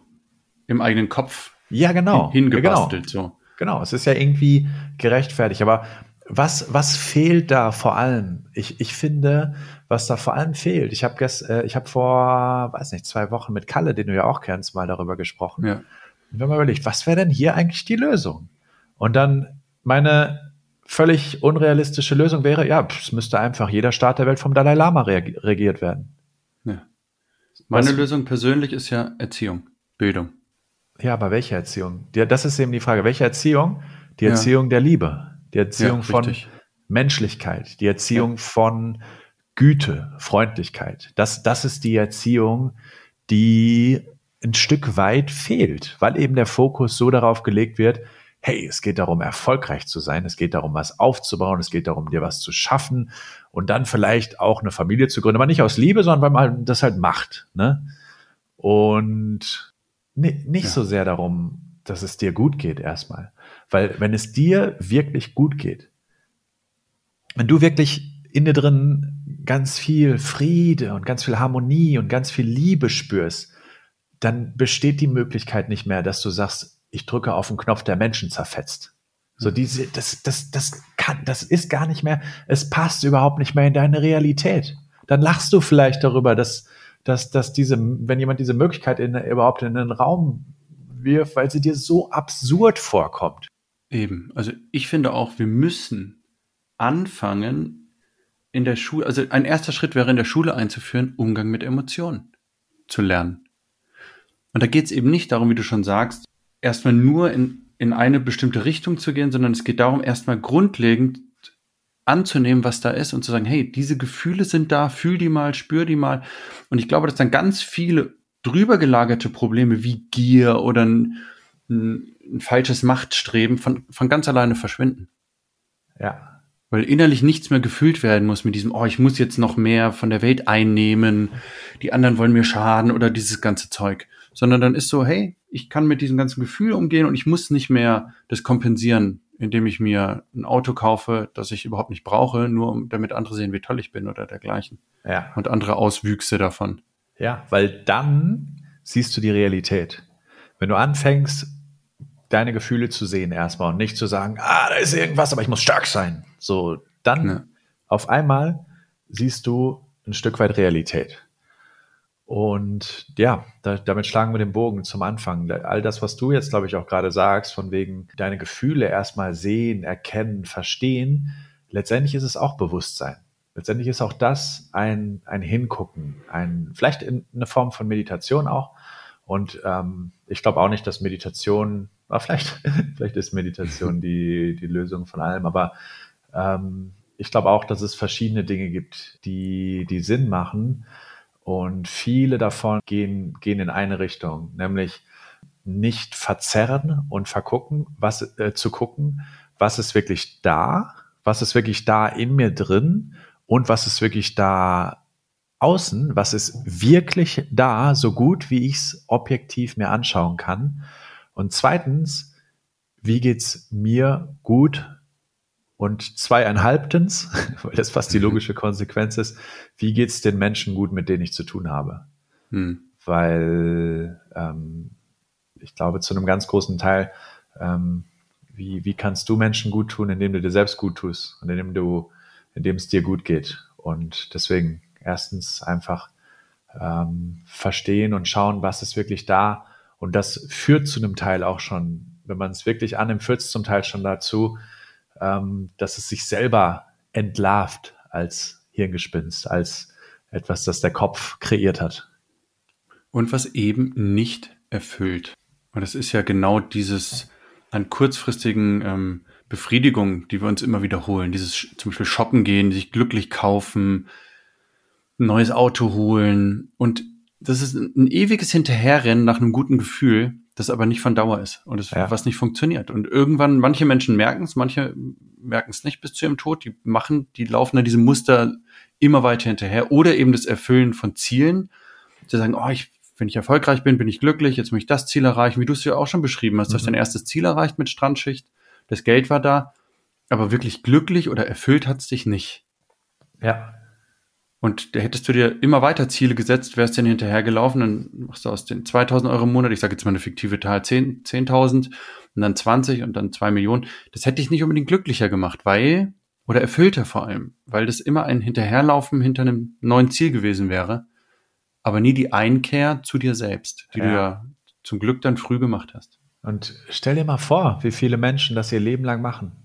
im eigenen Kopf ja, genau. hingebastelt. Genau. So. genau, es ist ja irgendwie gerechtfertigt. Aber was, was fehlt da vor allem? Ich, ich finde, was da vor allem fehlt, ich habe äh, ich hab vor, weiß nicht, zwei Wochen mit Kalle, den du ja auch kennst, mal darüber gesprochen. Ja. Und wir haben mal überlegt, was wäre denn hier eigentlich die Lösung? Und dann meine völlig unrealistische Lösung wäre, ja, es müsste einfach jeder Staat der Welt vom Dalai Lama regiert werden. Ja. Meine was, Lösung persönlich ist ja Erziehung, Bildung. Ja, aber welche Erziehung? Das ist eben die Frage. Welche Erziehung? Die Erziehung ja. der Liebe, die Erziehung ja, von Menschlichkeit, die Erziehung ja. von Güte, Freundlichkeit. Das, das ist die Erziehung, die ein Stück weit fehlt, weil eben der Fokus so darauf gelegt wird, hey, es geht darum, erfolgreich zu sein, es geht darum, was aufzubauen, es geht darum, dir was zu schaffen und dann vielleicht auch eine Familie zu gründen, aber nicht aus Liebe, sondern weil man das halt macht. Ne? Und nicht ja. so sehr darum, dass es dir gut geht erstmal. Weil wenn es dir wirklich gut geht, wenn du wirklich in dir drin ganz viel Friede und ganz viel Harmonie und ganz viel Liebe spürst, dann besteht die Möglichkeit nicht mehr, dass du sagst, ich drücke auf den Knopf, der Menschen zerfetzt. So mhm. diese, das, das, das kann, das ist gar nicht mehr, es passt überhaupt nicht mehr in deine Realität. Dann lachst du vielleicht darüber, dass, dass, dass diese, wenn jemand diese Möglichkeit in, überhaupt in den Raum wirft, weil sie dir so absurd vorkommt. Eben. Also ich finde auch, wir müssen anfangen, in der Schule, also ein erster Schritt wäre in der Schule einzuführen, Umgang mit Emotionen zu lernen. Und da geht es eben nicht darum, wie du schon sagst, erstmal nur in, in eine bestimmte Richtung zu gehen, sondern es geht darum, erstmal grundlegend anzunehmen, was da ist und zu sagen, hey, diese Gefühle sind da, fühl die mal, spür die mal. Und ich glaube, dass dann ganz viele drüber gelagerte Probleme wie Gier oder ein, ein, ein falsches Machtstreben von, von ganz alleine verschwinden. Ja. Weil innerlich nichts mehr gefühlt werden muss mit diesem, oh, ich muss jetzt noch mehr von der Welt einnehmen, die anderen wollen mir schaden oder dieses ganze Zeug. Sondern dann ist so, hey, ich kann mit diesem ganzen Gefühl umgehen und ich muss nicht mehr das kompensieren indem ich mir ein Auto kaufe, das ich überhaupt nicht brauche, nur damit andere sehen, wie toll ich bin oder dergleichen. Ja. Und andere Auswüchse davon. Ja, weil dann siehst du die Realität. Wenn du anfängst, deine Gefühle zu sehen erstmal und nicht zu sagen, ah, da ist irgendwas, aber ich muss stark sein. So, dann ja. auf einmal siehst du ein Stück weit Realität. Und ja, da, damit schlagen wir den Bogen zum Anfang. All das, was du jetzt, glaube ich, auch gerade sagst, von wegen deine Gefühle erstmal sehen, erkennen, verstehen, letztendlich ist es auch Bewusstsein. Letztendlich ist auch das ein, ein Hingucken, ein, vielleicht in eine Form von Meditation auch. Und ähm, ich glaube auch nicht, dass Meditation, aber vielleicht, (laughs) vielleicht ist Meditation die, die Lösung von allem, aber ähm, ich glaube auch, dass es verschiedene Dinge gibt, die, die Sinn machen. Und viele davon gehen, gehen in eine Richtung, nämlich nicht verzerren und vergucken, was äh, zu gucken, was ist wirklich da, was ist wirklich da in mir drin und was ist wirklich da außen, was ist wirklich da, so gut wie ich es objektiv mir anschauen kann. Und zweitens, wie geht's mir gut und zweieinhalbtens, (laughs) weil das fast die mhm. logische Konsequenz ist, wie geht es den Menschen gut, mit denen ich zu tun habe? Hm. Weil ähm, ich glaube, zu einem ganz großen Teil, ähm, wie, wie kannst du Menschen gut tun, indem du dir selbst gut tust und indem du in dem es dir gut geht. Und deswegen erstens einfach ähm, verstehen und schauen, was ist wirklich da. Und das führt zu einem Teil auch schon, wenn man es wirklich annimmt, führt es zum Teil schon dazu, ähm, dass es sich selber entlarvt als Hirngespinst, als etwas, das der Kopf kreiert hat. Und was eben nicht erfüllt. Und das ist ja genau dieses an kurzfristigen ähm, Befriedigung, die wir uns immer wiederholen. Dieses zum Beispiel shoppen gehen, sich glücklich kaufen, ein neues Auto holen. Und das ist ein ewiges Hinterherrennen nach einem guten Gefühl, das aber nicht von Dauer ist und das, ja. was nicht funktioniert. Und irgendwann, manche Menschen merken es, manche merken es nicht bis zu ihrem Tod. Die machen, die laufen da diesem Muster immer weiter hinterher oder eben das Erfüllen von Zielen. Sie sagen, oh, ich, wenn ich erfolgreich bin, bin ich glücklich, jetzt muss ich das Ziel erreichen, wie du es ja auch schon beschrieben hast. Mhm. Du hast dein erstes Ziel erreicht mit Strandschicht, das Geld war da, aber wirklich glücklich oder erfüllt hat es dich nicht. Ja. Und da hättest du dir immer weiter Ziele gesetzt, wärst dann hinterhergelaufen, dann machst du aus den 2000 Euro im Monat, ich sage jetzt mal eine fiktive Zahl, 10.000 10 und dann 20 und dann 2 Millionen. Das hätte dich nicht unbedingt glücklicher gemacht, weil, oder erfüllter vor allem, weil das immer ein Hinterherlaufen hinter einem neuen Ziel gewesen wäre, aber nie die Einkehr zu dir selbst, die ja. du ja zum Glück dann früh gemacht hast. Und stell dir mal vor, wie viele Menschen das ihr Leben lang machen.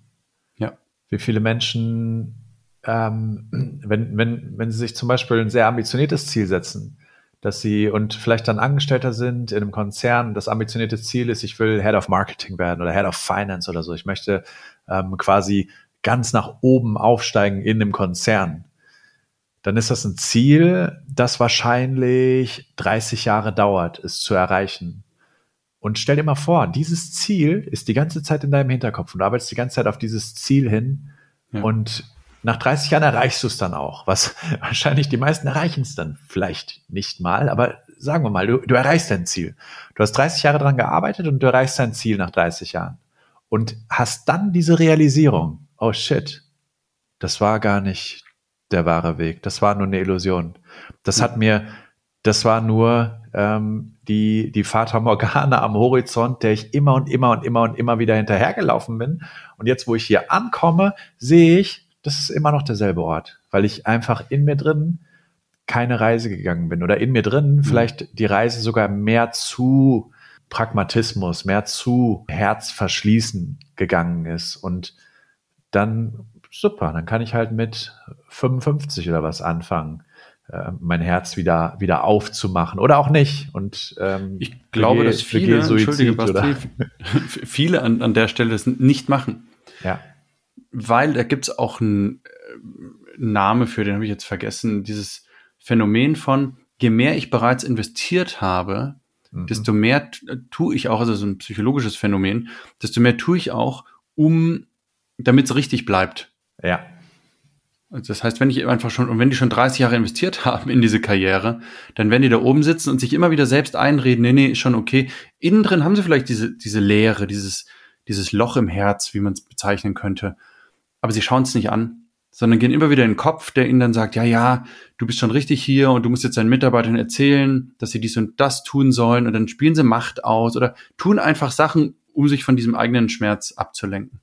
Ja. Wie viele Menschen ähm, wenn, wenn, wenn sie sich zum Beispiel ein sehr ambitioniertes Ziel setzen, dass sie und vielleicht dann Angestellter sind in einem Konzern, das ambitionierte Ziel ist, ich will Head of Marketing werden oder Head of Finance oder so. Ich möchte ähm, quasi ganz nach oben aufsteigen in einem Konzern. Dann ist das ein Ziel, das wahrscheinlich 30 Jahre dauert, es zu erreichen. Und stell dir mal vor, dieses Ziel ist die ganze Zeit in deinem Hinterkopf und du arbeitest die ganze Zeit auf dieses Ziel hin. Ja. Und nach 30 Jahren erreichst du es dann auch, was (laughs) wahrscheinlich die meisten erreichen es dann vielleicht nicht mal, aber sagen wir mal, du, du erreichst dein Ziel. Du hast 30 Jahre dran gearbeitet und du erreichst dein Ziel nach 30 Jahren und hast dann diese Realisierung, oh shit, das war gar nicht der wahre Weg, das war nur eine Illusion. Das hat mir, das war nur ähm, die, die Fata Morgana am Horizont, der ich immer und immer und immer und immer wieder hinterhergelaufen bin. Und jetzt, wo ich hier ankomme, sehe ich, das ist immer noch derselbe Ort, weil ich einfach in mir drin keine Reise gegangen bin oder in mir drin mhm. vielleicht die Reise sogar mehr zu Pragmatismus, mehr zu Herzverschließen gegangen ist und dann super, dann kann ich halt mit 55 oder was anfangen, äh, mein Herz wieder wieder aufzumachen oder auch nicht. Und ähm, ich glaube, dass viele, Entschuldige, Basti, (laughs) viele an, an der Stelle das nicht machen. Ja weil da gibt's auch einen äh, Name für, den habe ich jetzt vergessen, dieses Phänomen von, je mehr ich bereits investiert habe, mhm. desto mehr tue ich auch, also so ein psychologisches Phänomen, desto mehr tue ich auch, um, damit es richtig bleibt. Ja. Also das heißt, wenn ich einfach schon, und wenn die schon 30 Jahre investiert (laughs) haben in diese Karriere, dann werden die da oben sitzen und sich immer wieder selbst einreden, nee, nee, ist schon okay. Innen drin haben sie vielleicht diese, diese Leere, dieses, dieses Loch im Herz, wie man es bezeichnen könnte aber sie schauen es nicht an, sondern gehen immer wieder in den Kopf, der ihnen dann sagt, ja, ja, du bist schon richtig hier und du musst jetzt deinen Mitarbeitern erzählen, dass sie dies und das tun sollen und dann spielen sie Macht aus oder tun einfach Sachen, um sich von diesem eigenen Schmerz abzulenken.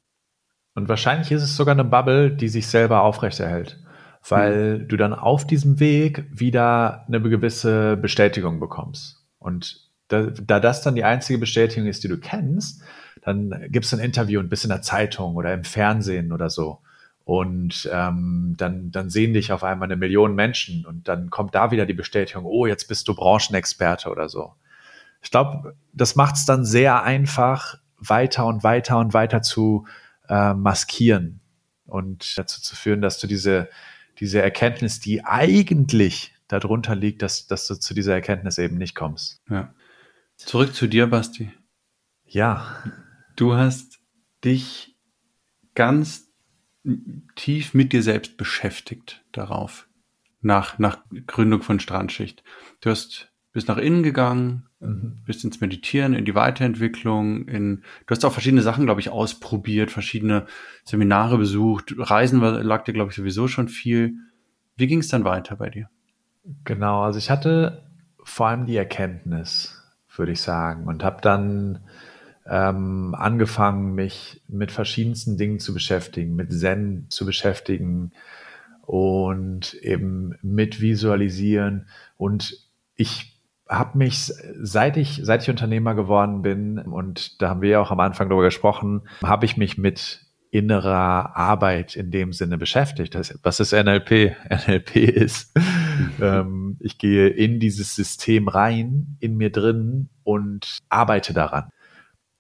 Und wahrscheinlich ist es sogar eine Bubble, die sich selber aufrechterhält, weil mhm. du dann auf diesem Weg wieder eine gewisse Bestätigung bekommst. Und da, da das dann die einzige Bestätigung ist, die du kennst, dann gibst du ein Interview und bist in der Zeitung oder im Fernsehen oder so. Und ähm, dann, dann sehen dich auf einmal eine Million Menschen und dann kommt da wieder die Bestätigung, oh, jetzt bist du Branchenexperte oder so. Ich glaube, das macht es dann sehr einfach, weiter und weiter und weiter zu äh, maskieren und dazu zu führen, dass du diese, diese Erkenntnis, die eigentlich darunter liegt, dass, dass du zu dieser Erkenntnis eben nicht kommst. Ja. Zurück zu dir, Basti. Ja. Du hast dich ganz tief mit dir selbst beschäftigt darauf, nach, nach Gründung von Strandschicht. Du hast bist nach innen gegangen, mhm. bist ins Meditieren, in die Weiterentwicklung, in, du hast auch verschiedene Sachen, glaube ich, ausprobiert, verschiedene Seminare besucht, Reisen lag dir, glaube ich, sowieso schon viel. Wie ging es dann weiter bei dir? Genau, also ich hatte vor allem die Erkenntnis, würde ich sagen, und habe dann ähm, angefangen, mich mit verschiedensten Dingen zu beschäftigen, mit Zen zu beschäftigen, und eben mit visualisieren. Und ich habe mich, seit ich, seit ich Unternehmer geworden bin, und da haben wir ja auch am Anfang darüber gesprochen, habe ich mich mit innerer Arbeit in dem Sinne beschäftigt. Das, was ist NLP? (laughs) NLP ist, (laughs) ähm, ich gehe in dieses System rein, in mir drin und arbeite daran.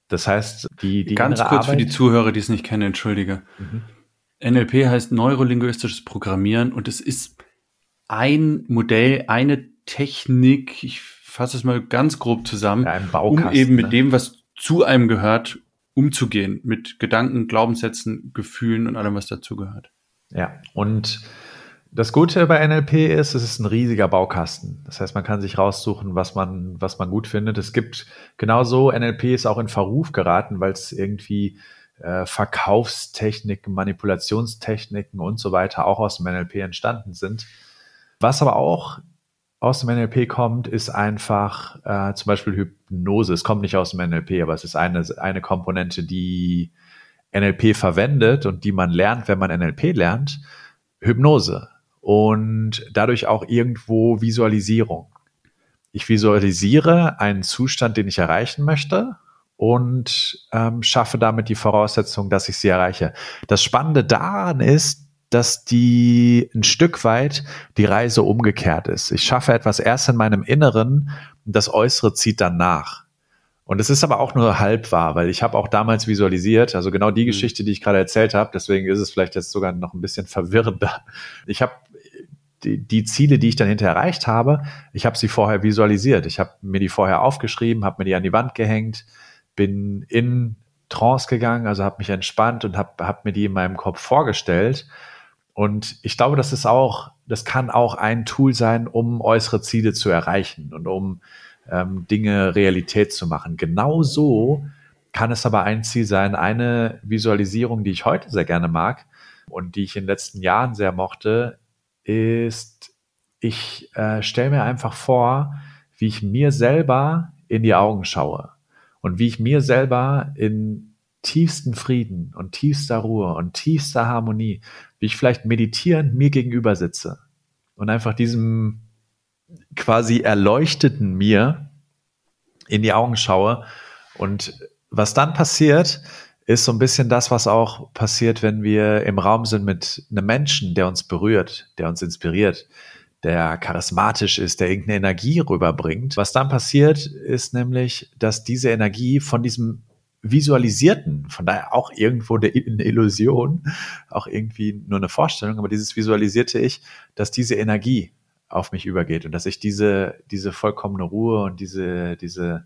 Das heißt, die, die ganz kurz Arbeit, für die Zuhörer, die es nicht kennen, entschuldige. Mhm. NLP heißt neurolinguistisches Programmieren und es ist ein Modell, eine Technik, ich fasse es mal ganz grob zusammen, ja, um eben mit ne? dem, was zu einem gehört, umzugehen, mit Gedanken, Glaubenssätzen, Gefühlen und allem, was dazugehört. Ja, und das Gute bei NLP ist, es ist ein riesiger Baukasten. Das heißt, man kann sich raussuchen, was man, was man gut findet. Es gibt genauso, NLP ist auch in Verruf geraten, weil es irgendwie äh, Verkaufstechniken, Manipulationstechniken und so weiter auch aus dem NLP entstanden sind. Was aber auch aus dem NLP kommt, ist einfach äh, zum Beispiel Hypnose. Es kommt nicht aus dem NLP, aber es ist eine, eine Komponente, die NLP verwendet und die man lernt, wenn man NLP lernt. Hypnose und dadurch auch irgendwo Visualisierung. Ich visualisiere einen Zustand, den ich erreichen möchte und ähm, schaffe damit die Voraussetzung, dass ich sie erreiche. Das Spannende daran ist, dass die ein Stück weit die Reise umgekehrt ist. Ich schaffe etwas erst in meinem Inneren und das Äußere zieht dann nach. Und es ist aber auch nur halb wahr, weil ich habe auch damals visualisiert, also genau die mhm. Geschichte, die ich gerade erzählt habe, deswegen ist es vielleicht jetzt sogar noch ein bisschen verwirrender. Ich habe die, die Ziele, die ich dann hinterher erreicht habe, ich habe sie vorher visualisiert. Ich habe mir die vorher aufgeschrieben, habe mir die an die Wand gehängt, bin in Trance gegangen, also habe mich entspannt und habe hab mir die in meinem Kopf vorgestellt. Und ich glaube, das ist auch, das kann auch ein Tool sein, um äußere Ziele zu erreichen und um ähm, Dinge Realität zu machen. Genauso kann es aber ein Ziel sein, eine Visualisierung, die ich heute sehr gerne mag und die ich in den letzten Jahren sehr mochte, ist, ich äh, stelle mir einfach vor, wie ich mir selber in die Augen schaue und wie ich mir selber in tiefsten Frieden und tiefster Ruhe und tiefster Harmonie, wie ich vielleicht meditierend mir gegenüber sitze und einfach diesem quasi erleuchteten mir in die Augen schaue. Und was dann passiert, ist so ein bisschen das, was auch passiert, wenn wir im Raum sind mit einem Menschen, der uns berührt, der uns inspiriert, der charismatisch ist, der irgendeine Energie rüberbringt. Was dann passiert, ist nämlich, dass diese Energie von diesem visualisierten, von daher auch irgendwo eine Illusion, auch irgendwie nur eine Vorstellung, aber dieses visualisierte Ich, dass diese Energie auf mich übergeht und dass ich diese, diese vollkommene Ruhe und diese, diese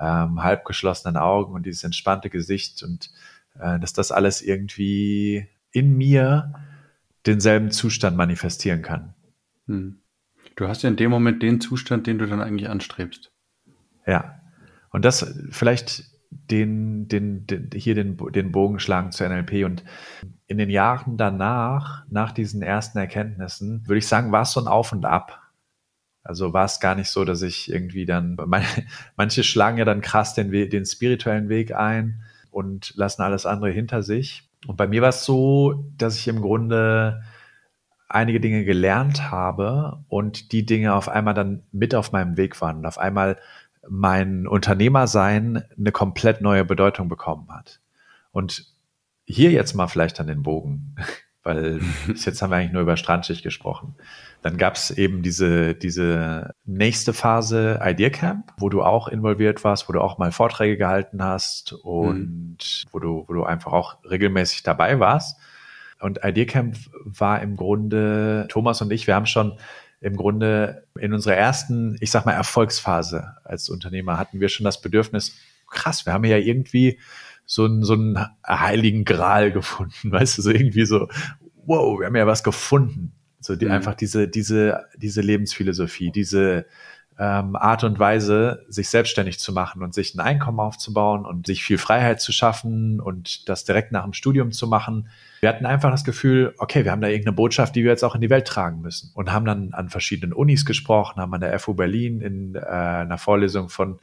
ähm, halb geschlossenen Augen und dieses entspannte Gesicht und äh, dass das alles irgendwie in mir denselben Zustand manifestieren kann. Hm. Du hast ja in dem Moment den Zustand, den du dann eigentlich anstrebst. Ja. Und das vielleicht den, den, den, hier den, den Bogen schlagen zu NLP und in den Jahren danach, nach diesen ersten Erkenntnissen, würde ich sagen, war es so ein Auf und Ab. Also war es gar nicht so, dass ich irgendwie dann, (laughs) manche schlagen ja dann krass den, den spirituellen Weg ein und lassen alles andere hinter sich. Und bei mir war es so, dass ich im Grunde einige Dinge gelernt habe und die Dinge auf einmal dann mit auf meinem Weg waren und auf einmal mein Unternehmersein eine komplett neue Bedeutung bekommen hat. Und hier jetzt mal vielleicht an den Bogen, (laughs) weil (laughs) bis jetzt haben wir eigentlich nur über Strandschicht gesprochen. Dann gab es eben diese, diese nächste Phase Idea Camp, wo du auch involviert warst, wo du auch mal Vorträge gehalten hast und mhm. wo, du, wo du einfach auch regelmäßig dabei warst. Und Idea Camp war im Grunde, Thomas und ich, wir haben schon im Grunde in unserer ersten, ich sag mal, Erfolgsphase als Unternehmer hatten wir schon das Bedürfnis, krass, wir haben ja irgendwie so einen, so einen heiligen Gral gefunden, (laughs) weißt du, so irgendwie so, wow, wir haben ja was gefunden. So die, mhm. einfach diese, diese, diese Lebensphilosophie, diese ähm, Art und Weise, sich selbstständig zu machen und sich ein Einkommen aufzubauen und sich viel Freiheit zu schaffen und das direkt nach dem Studium zu machen. Wir hatten einfach das Gefühl, okay, wir haben da irgendeine Botschaft, die wir jetzt auch in die Welt tragen müssen. Und haben dann an verschiedenen Unis gesprochen, haben an der FU Berlin in äh, einer Vorlesung von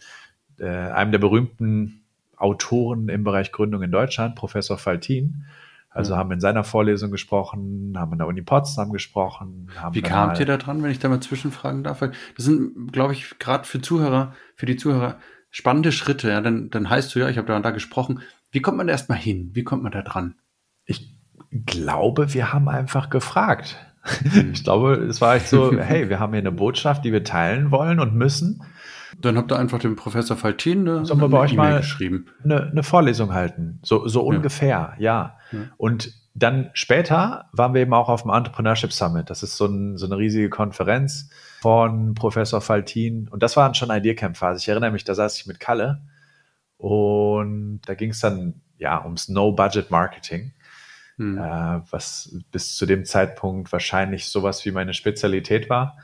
äh, einem der berühmten Autoren im Bereich Gründung in Deutschland, Professor Faltin, Also haben in seiner Vorlesung gesprochen, haben in der Uni Potsdam gesprochen. Wie kamt ihr da dran, wenn ich da mal zwischenfragen darf? Das sind, glaube ich, gerade für Zuhörer, für die Zuhörer spannende Schritte. Ja, dann, dann heißt du ja, ich habe da da gesprochen. Wie kommt man da erstmal hin? Wie kommt man da dran? Ich glaube, wir haben einfach gefragt. Hm. Ich glaube, es war echt so, hey, wir haben hier eine Botschaft, die wir teilen wollen und müssen. Dann habt ihr einfach dem Professor Faltin eine, Sollen wir bei euch e mal geschrieben. Eine, eine, Vorlesung halten. So, so ungefähr, ja. ja. Und dann später waren wir eben auch auf dem Entrepreneurship Summit. Das ist so, ein, so eine riesige Konferenz von Professor Faltin. Und das waren schon Ideacamp-Phase. Ich erinnere mich, da saß ich mit Kalle und da ging es dann ja ums No-Budget-Marketing. Hm. Äh, was bis zu dem Zeitpunkt wahrscheinlich sowas wie meine Spezialität war.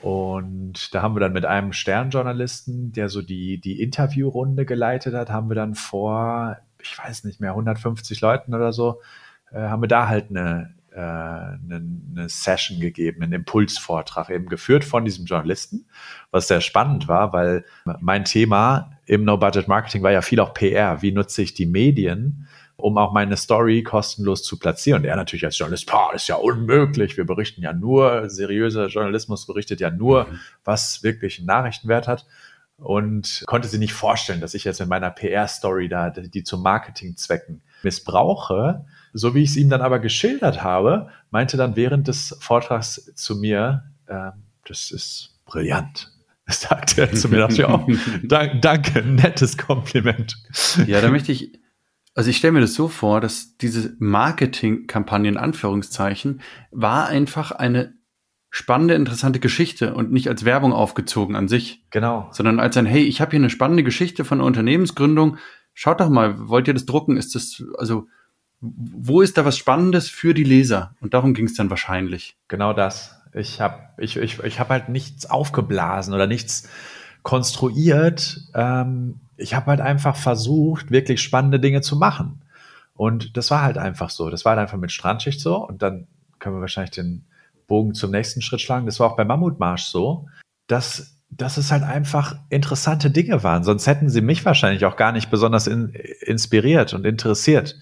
Und da haben wir dann mit einem Sternjournalisten, der so die, die Interviewrunde geleitet hat, haben wir dann vor, ich weiß nicht mehr, 150 Leuten oder so, äh, haben wir da halt eine, äh, eine, eine Session gegeben, einen Impulsvortrag, eben geführt von diesem Journalisten, was sehr spannend war, weil mein Thema im No-Budget-Marketing war ja viel auch PR. Wie nutze ich die Medien, um auch meine Story kostenlos zu platzieren. Und er natürlich als Journalist, das ist ja unmöglich. Wir berichten ja nur, seriöser Journalismus berichtet ja nur, mhm. was wirklich einen Nachrichtenwert hat. Und konnte sie nicht vorstellen, dass ich jetzt in meiner PR-Story da die zu Marketingzwecken missbrauche. So wie ich es ihm dann aber geschildert habe, meinte dann während des Vortrags zu mir, äh, das ist brillant. Das (laughs) sagte er zu mir, dachte ich auch, (laughs) danke, nettes Kompliment. Ja, da möchte ich also ich stelle mir das so vor, dass diese Marketingkampagne in Anführungszeichen war einfach eine spannende, interessante Geschichte und nicht als Werbung aufgezogen an sich. Genau. Sondern als ein, hey, ich habe hier eine spannende Geschichte von einer Unternehmensgründung. Schaut doch mal, wollt ihr das drucken? Ist das, also, wo ist da was Spannendes für die Leser? Und darum ging es dann wahrscheinlich. Genau das. Ich habe ich, ich, ich hab halt nichts aufgeblasen oder nichts konstruiert. Ähm, ich habe halt einfach versucht, wirklich spannende Dinge zu machen. Und das war halt einfach so. Das war halt einfach mit Strandschicht so. Und dann können wir wahrscheinlich den Bogen zum nächsten Schritt schlagen. Das war auch bei Mammutmarsch so, dass, dass es halt einfach interessante Dinge waren. Sonst hätten sie mich wahrscheinlich auch gar nicht besonders in, inspiriert und interessiert.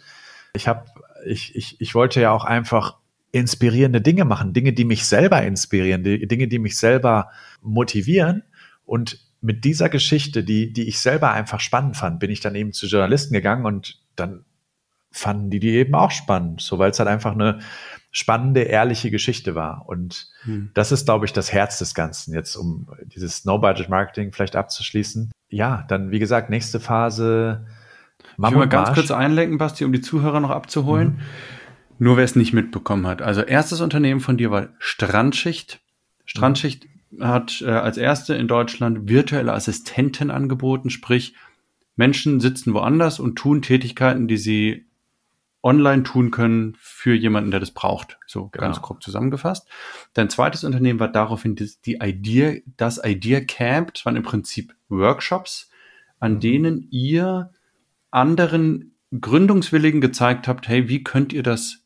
Ich habe, ich, ich, ich wollte ja auch einfach inspirierende Dinge machen, Dinge, die mich selber inspirieren, die, Dinge, die mich selber motivieren. Und mit dieser Geschichte, die, die ich selber einfach spannend fand, bin ich dann eben zu Journalisten gegangen und dann fanden die die eben auch spannend, so weil es halt einfach eine spannende, ehrliche Geschichte war. Und hm. das ist, glaube ich, das Herz des Ganzen, jetzt um dieses No-Budget-Marketing vielleicht abzuschließen. Ja, dann, wie gesagt, nächste Phase. Mama ich will mal ganz kurz einlenken, Basti, um die Zuhörer noch abzuholen. Mhm. Nur wer es nicht mitbekommen hat. Also erstes Unternehmen von dir war Strandschicht. Strandschicht hat äh, als erste in Deutschland virtuelle Assistenten angeboten, sprich Menschen sitzen woanders und tun Tätigkeiten, die sie online tun können für jemanden, der das braucht. So genau. ganz grob zusammengefasst. Dein zweites Unternehmen war daraufhin das, die Idea, das Idea Camp. Das waren im Prinzip Workshops, an mhm. denen ihr anderen Gründungswilligen gezeigt habt, hey, wie könnt ihr das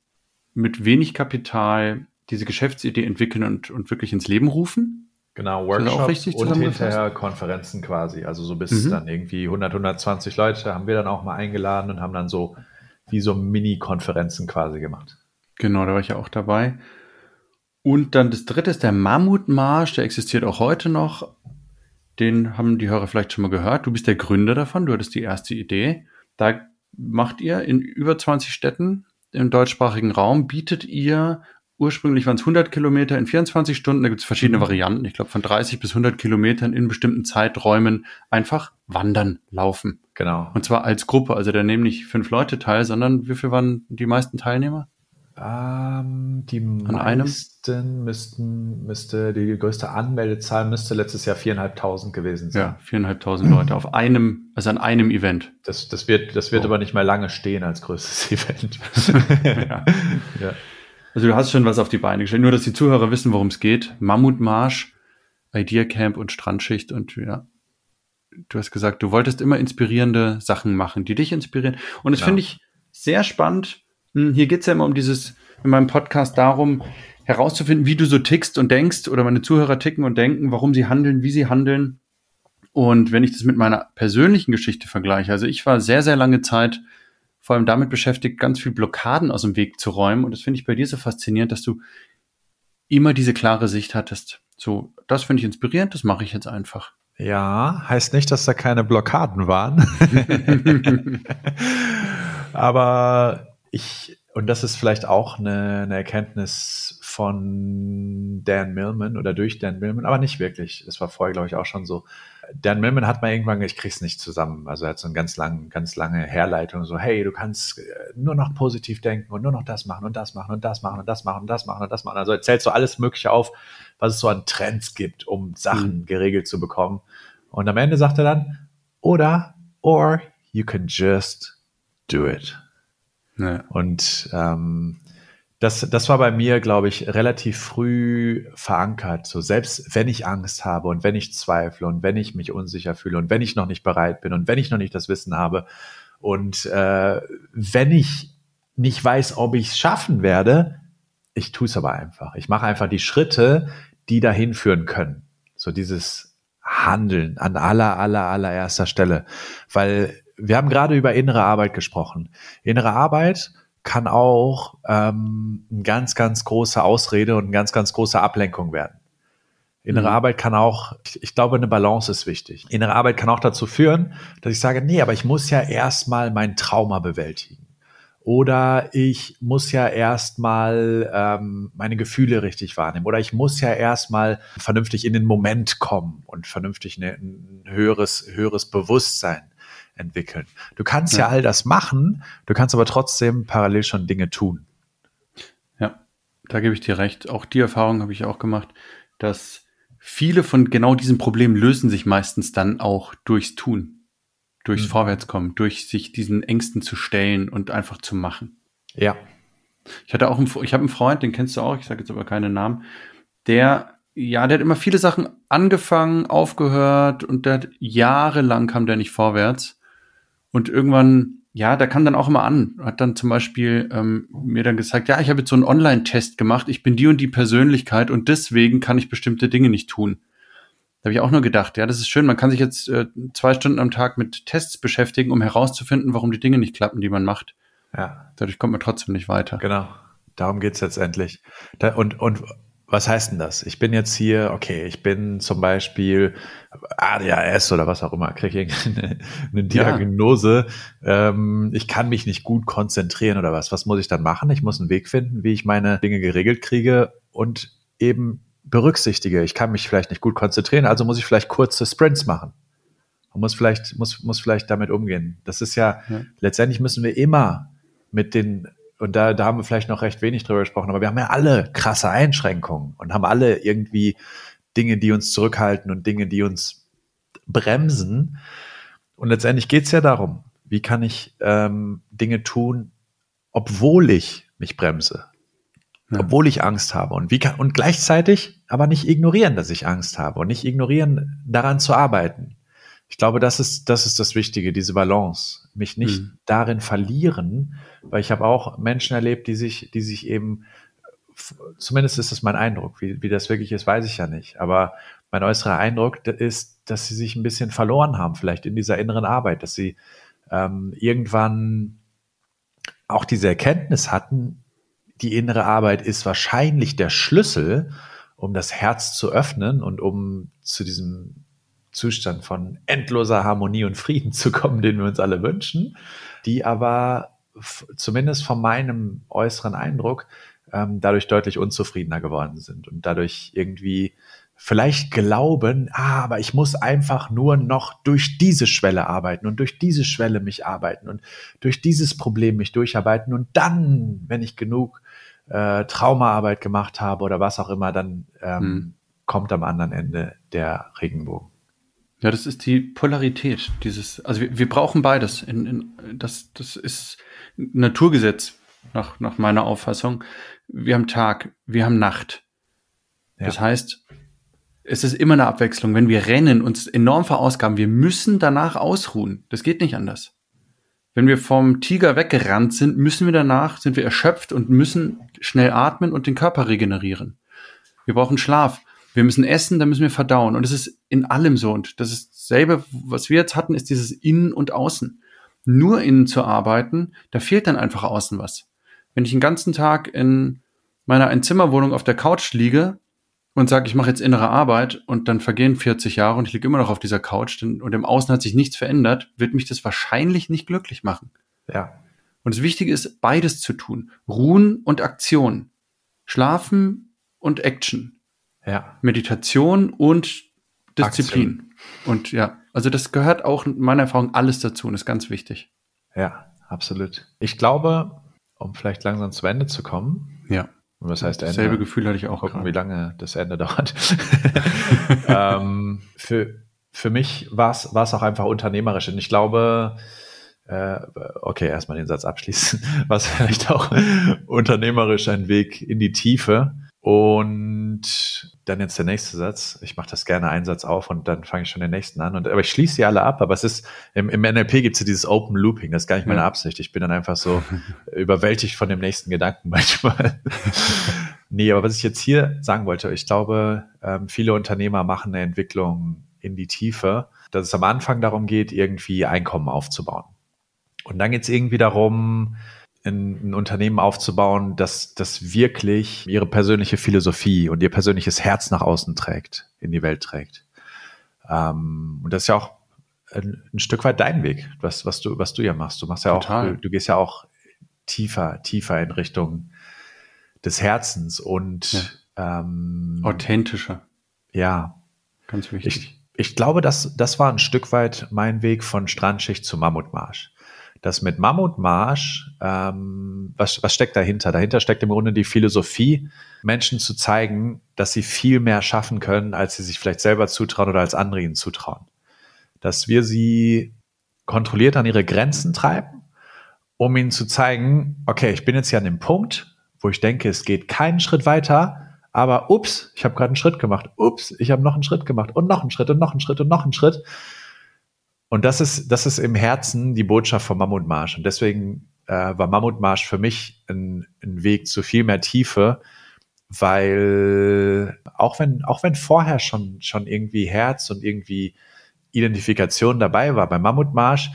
mit wenig Kapital, diese Geschäftsidee entwickeln und, und wirklich ins Leben rufen? Genau, Workshops und hinterher Konferenzen quasi. Also so bis mhm. dann irgendwie 100, 120 Leute haben wir dann auch mal eingeladen und haben dann so wie so Mini-Konferenzen quasi gemacht. Genau, da war ich ja auch dabei. Und dann das dritte ist der Mammutmarsch, der existiert auch heute noch. Den haben die Hörer vielleicht schon mal gehört. Du bist der Gründer davon, du hattest die erste Idee. Da macht ihr in über 20 Städten im deutschsprachigen Raum, bietet ihr Ursprünglich waren es 100 Kilometer in 24 Stunden. Da gibt es verschiedene mhm. Varianten. Ich glaube, von 30 bis 100 Kilometern in bestimmten Zeiträumen einfach wandern, laufen. Genau. Und zwar als Gruppe. Also da nehmen nicht fünf Leute teil, sondern wie viel waren die meisten Teilnehmer? Ähm, die An meisten einem? müssten, müsste, die größte Anmeldezahl müsste letztes Jahr viereinhalbtausend gewesen sein. Ja, viereinhalbtausend Leute auf einem, also an einem Event. Das, das wird, das wird oh. aber nicht mehr lange stehen als größtes (laughs) Event. (laughs) ja. ja. Also du hast schon was auf die Beine gestellt. Nur, dass die Zuhörer wissen, worum es geht. Mammutmarsch, Idea Camp und Strandschicht und ja. Du hast gesagt, du wolltest immer inspirierende Sachen machen, die dich inspirieren. Und das ja. finde ich sehr spannend. Hm, hier geht es ja immer um dieses, in meinem Podcast darum, herauszufinden, wie du so tickst und denkst oder meine Zuhörer ticken und denken, warum sie handeln, wie sie handeln. Und wenn ich das mit meiner persönlichen Geschichte vergleiche, also ich war sehr, sehr lange Zeit vor allem damit beschäftigt, ganz viel Blockaden aus dem Weg zu räumen. Und das finde ich bei dir so faszinierend, dass du immer diese klare Sicht hattest. So, das finde ich inspirierend, das mache ich jetzt einfach. Ja, heißt nicht, dass da keine Blockaden waren. (laughs) (laughs) Aber ich, und das ist vielleicht auch eine, eine, Erkenntnis von Dan Millman oder durch Dan Millman, aber nicht wirklich. Das war vorher, glaube ich, auch schon so. Dan Millman hat mal irgendwann, ich krieg's nicht zusammen. Also er hat so eine ganz lang, ganz lange Herleitung, so, hey, du kannst äh, nur noch positiv denken und nur noch das machen und das machen und das machen und das machen und das machen und das machen. Also erzählst du alles Mögliche auf, was es so an Trends gibt, um Sachen mhm. geregelt zu bekommen. Und am Ende sagt er dann, oder, or you can just do it. Ja. Und ähm, das, das war bei mir, glaube ich, relativ früh verankert. So selbst wenn ich Angst habe und wenn ich zweifle und wenn ich mich unsicher fühle und wenn ich noch nicht bereit bin und wenn ich noch nicht das Wissen habe und äh, wenn ich nicht weiß, ob ich es schaffen werde, ich tue es aber einfach. Ich mache einfach die Schritte, die dahin führen können. So dieses Handeln an aller, aller, allererster Stelle. Weil wir haben gerade über innere Arbeit gesprochen. Innere Arbeit kann auch ähm, eine ganz, ganz große Ausrede und eine ganz, ganz große Ablenkung werden. Innere mhm. Arbeit kann auch, ich, glaube, eine Balance ist wichtig. Innere Arbeit kann auch dazu führen, dass ich sage, nee, aber ich muss ja erstmal mein Trauma bewältigen. Oder ich muss ja erstmal ähm, meine Gefühle richtig wahrnehmen. Oder ich muss ja erstmal vernünftig in den Moment kommen und vernünftig eine, ein höheres, höheres Bewusstsein entwickeln. Du kannst ja. ja all das machen, du kannst aber trotzdem parallel schon Dinge tun. Ja, da gebe ich dir recht. Auch die Erfahrung habe ich auch gemacht, dass viele von genau diesen Problemen lösen sich meistens dann auch durchs Tun durchs mhm. Vorwärtskommen, durch sich diesen Ängsten zu stellen und einfach zu machen. Ja. Ich hatte auch einen, ich habe einen Freund, den kennst du auch, ich sage jetzt aber keinen Namen, der, ja, der hat immer viele Sachen angefangen, aufgehört und der hat jahrelang kam der nicht vorwärts. Und irgendwann, ja, der kam dann auch immer an, hat dann zum Beispiel ähm, mir dann gesagt, ja, ich habe jetzt so einen Online-Test gemacht, ich bin die und die Persönlichkeit und deswegen kann ich bestimmte Dinge nicht tun. Da habe ich auch nur gedacht, ja, das ist schön, man kann sich jetzt äh, zwei Stunden am Tag mit Tests beschäftigen, um herauszufinden, warum die Dinge nicht klappen, die man macht. Ja. Dadurch kommt man trotzdem nicht weiter. Genau. Darum geht's letztendlich. Da, und, und was heißt denn das? Ich bin jetzt hier, okay, ich bin zum Beispiel ADHS oder was auch immer, kriege ich (laughs) eine, eine Diagnose. Ja. Ähm, ich kann mich nicht gut konzentrieren oder was. Was muss ich dann machen? Ich muss einen Weg finden, wie ich meine Dinge geregelt kriege und eben berücksichtige. Ich kann mich vielleicht nicht gut konzentrieren, also muss ich vielleicht kurze Sprints machen. Man muss vielleicht, muss, muss vielleicht damit umgehen. Das ist ja, ja. letztendlich müssen wir immer mit den, und da, da haben wir vielleicht noch recht wenig drüber gesprochen, aber wir haben ja alle krasse Einschränkungen und haben alle irgendwie Dinge, die uns zurückhalten und Dinge, die uns bremsen. Und letztendlich geht es ja darum, wie kann ich ähm, Dinge tun, obwohl ich mich bremse, ja. obwohl ich Angst habe. Und wie kann, und gleichzeitig aber nicht ignorieren, dass ich Angst habe und nicht ignorieren, daran zu arbeiten. Ich glaube, das ist, das ist das Wichtige, diese Balance. Mich nicht mhm. darin verlieren, weil ich habe auch Menschen erlebt, die sich, die sich eben, zumindest ist das mein Eindruck, wie, wie das wirklich ist, weiß ich ja nicht. Aber mein äußerer Eindruck ist, dass sie sich ein bisschen verloren haben, vielleicht in dieser inneren Arbeit, dass sie ähm, irgendwann auch diese Erkenntnis hatten, die innere Arbeit ist wahrscheinlich der Schlüssel, um das Herz zu öffnen und um zu diesem Zustand von endloser Harmonie und Frieden (laughs) zu kommen, den wir uns alle wünschen, die aber zumindest von meinem äußeren Eindruck ähm, dadurch deutlich unzufriedener geworden sind und dadurch irgendwie vielleicht glauben, ah, aber ich muss einfach nur noch durch diese Schwelle arbeiten und durch diese Schwelle mich arbeiten und durch dieses Problem mich durcharbeiten und dann, wenn ich genug äh, Traumaarbeit gemacht habe oder was auch immer, dann ähm, hm. kommt am anderen Ende der Regenbogen. Ja, das ist die Polarität dieses, also wir, wir brauchen beides. In, in, das, das ist Naturgesetz nach, nach meiner Auffassung. Wir haben Tag, wir haben Nacht. Ja. Das heißt, es ist immer eine Abwechslung. Wenn wir rennen, uns enorm verausgaben, wir müssen danach ausruhen. Das geht nicht anders. Wenn wir vom Tiger weggerannt sind, müssen wir danach, sind wir erschöpft und müssen schnell atmen und den Körper regenerieren. Wir brauchen Schlaf. Wir müssen essen, dann müssen wir verdauen. Und es ist in allem so. Und das ist dasselbe, was wir jetzt hatten, ist dieses Innen und Außen. nur innen zu arbeiten, da fehlt dann einfach außen was. Wenn ich den ganzen Tag in meiner Einzimmerwohnung auf der Couch liege und sage, ich mache jetzt innere Arbeit und dann vergehen 40 Jahre und ich liege immer noch auf dieser Couch und im Außen hat sich nichts verändert, wird mich das wahrscheinlich nicht glücklich machen. Ja. Und das Wichtige ist, beides zu tun. Ruhen und Aktion. Schlafen und Action. Ja. Meditation und Disziplin. Aktion. Und ja, also das gehört auch in meiner Erfahrung alles dazu und ist ganz wichtig. Ja, absolut. Ich glaube, um vielleicht langsam zu Ende zu kommen. Ja. Was heißt Ende? Dasselbe Gefühl hatte ich auch. Gucken, grad. wie lange das Ende (laughs) dauert. (laughs) ähm, für, für mich war es auch einfach unternehmerisch. Und ich glaube, äh, okay, erstmal den Satz abschließen, (laughs) was vielleicht auch unternehmerisch ein Weg in die Tiefe. Und dann jetzt der nächste Satz. Ich mache das gerne einen Satz auf und dann fange ich schon den nächsten an. Und, aber ich schließe sie alle ab. Aber es ist, im, im NLP gibt es ja dieses Open Looping. Das ist gar nicht meine Absicht. Ich bin dann einfach so (laughs) überwältigt von dem nächsten Gedanken (laughs) manchmal. nee, aber was ich jetzt hier sagen wollte, ich glaube, ähm, viele Unternehmer machen eine Entwicklung in die Tiefe, dass es am Anfang darum geht, irgendwie Einkommen aufzubauen. Und dann geht es irgendwie darum, ein, ein, Unternehmen aufzubauen, das, das wirklich ihre persönliche Philosophie und ihr persönliches Herz nach außen trägt, in die Welt trägt. Ähm, und das ist ja auch ein, ein, Stück weit dein Weg, was, was du, was du ja machst. Du machst ja Total. auch, du, du, gehst ja auch tiefer, tiefer in Richtung des Herzens und ja. ähm, authentischer. Ja. Ganz wichtig. Ich, ich glaube, das, das war ein Stück weit mein Weg von Strandschicht zu Mammutmarsch dass mit Mammutmarsch, ähm, was, was steckt dahinter? Dahinter steckt im Grunde die Philosophie, Menschen zu zeigen, dass sie viel mehr schaffen können, als sie sich vielleicht selber zutrauen oder als andere ihnen zutrauen. Dass wir sie kontrolliert an ihre Grenzen treiben, um ihnen zu zeigen, okay, ich bin jetzt hier an dem Punkt, wo ich denke, es geht keinen Schritt weiter, aber ups, ich habe gerade einen Schritt gemacht, ups, ich habe noch einen Schritt gemacht und noch einen Schritt und noch einen Schritt und noch einen Schritt. Und das ist, das ist im Herzen die Botschaft von Mammutmarsch. Und deswegen äh, war Mammutmarsch für mich ein, ein Weg zu viel mehr Tiefe, weil auch wenn, auch wenn vorher schon, schon irgendwie Herz und irgendwie Identifikation dabei war, beim Mammutmarsch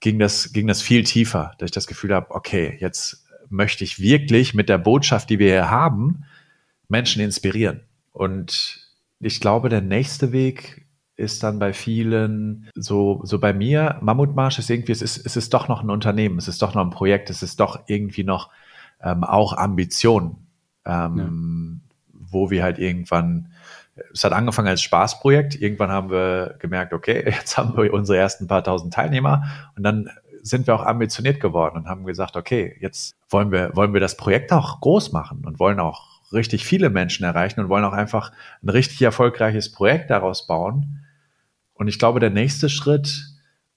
ging das, ging das viel tiefer, dass ich das Gefühl habe, okay, jetzt möchte ich wirklich mit der Botschaft, die wir hier haben, Menschen inspirieren. Und ich glaube, der nächste Weg ist dann bei vielen so, so bei mir, Mammutmarsch ist irgendwie, es ist, es ist doch noch ein Unternehmen, es ist doch noch ein Projekt, es ist doch irgendwie noch ähm, auch Ambition, ähm, ja. wo wir halt irgendwann, es hat angefangen als Spaßprojekt, irgendwann haben wir gemerkt, okay, (laughs) jetzt haben wir unsere ersten paar tausend Teilnehmer und dann sind wir auch ambitioniert geworden und haben gesagt, okay, jetzt wollen wir, wollen wir das Projekt auch groß machen und wollen auch richtig viele Menschen erreichen und wollen auch einfach ein richtig erfolgreiches Projekt daraus bauen. Und ich glaube, der nächste Schritt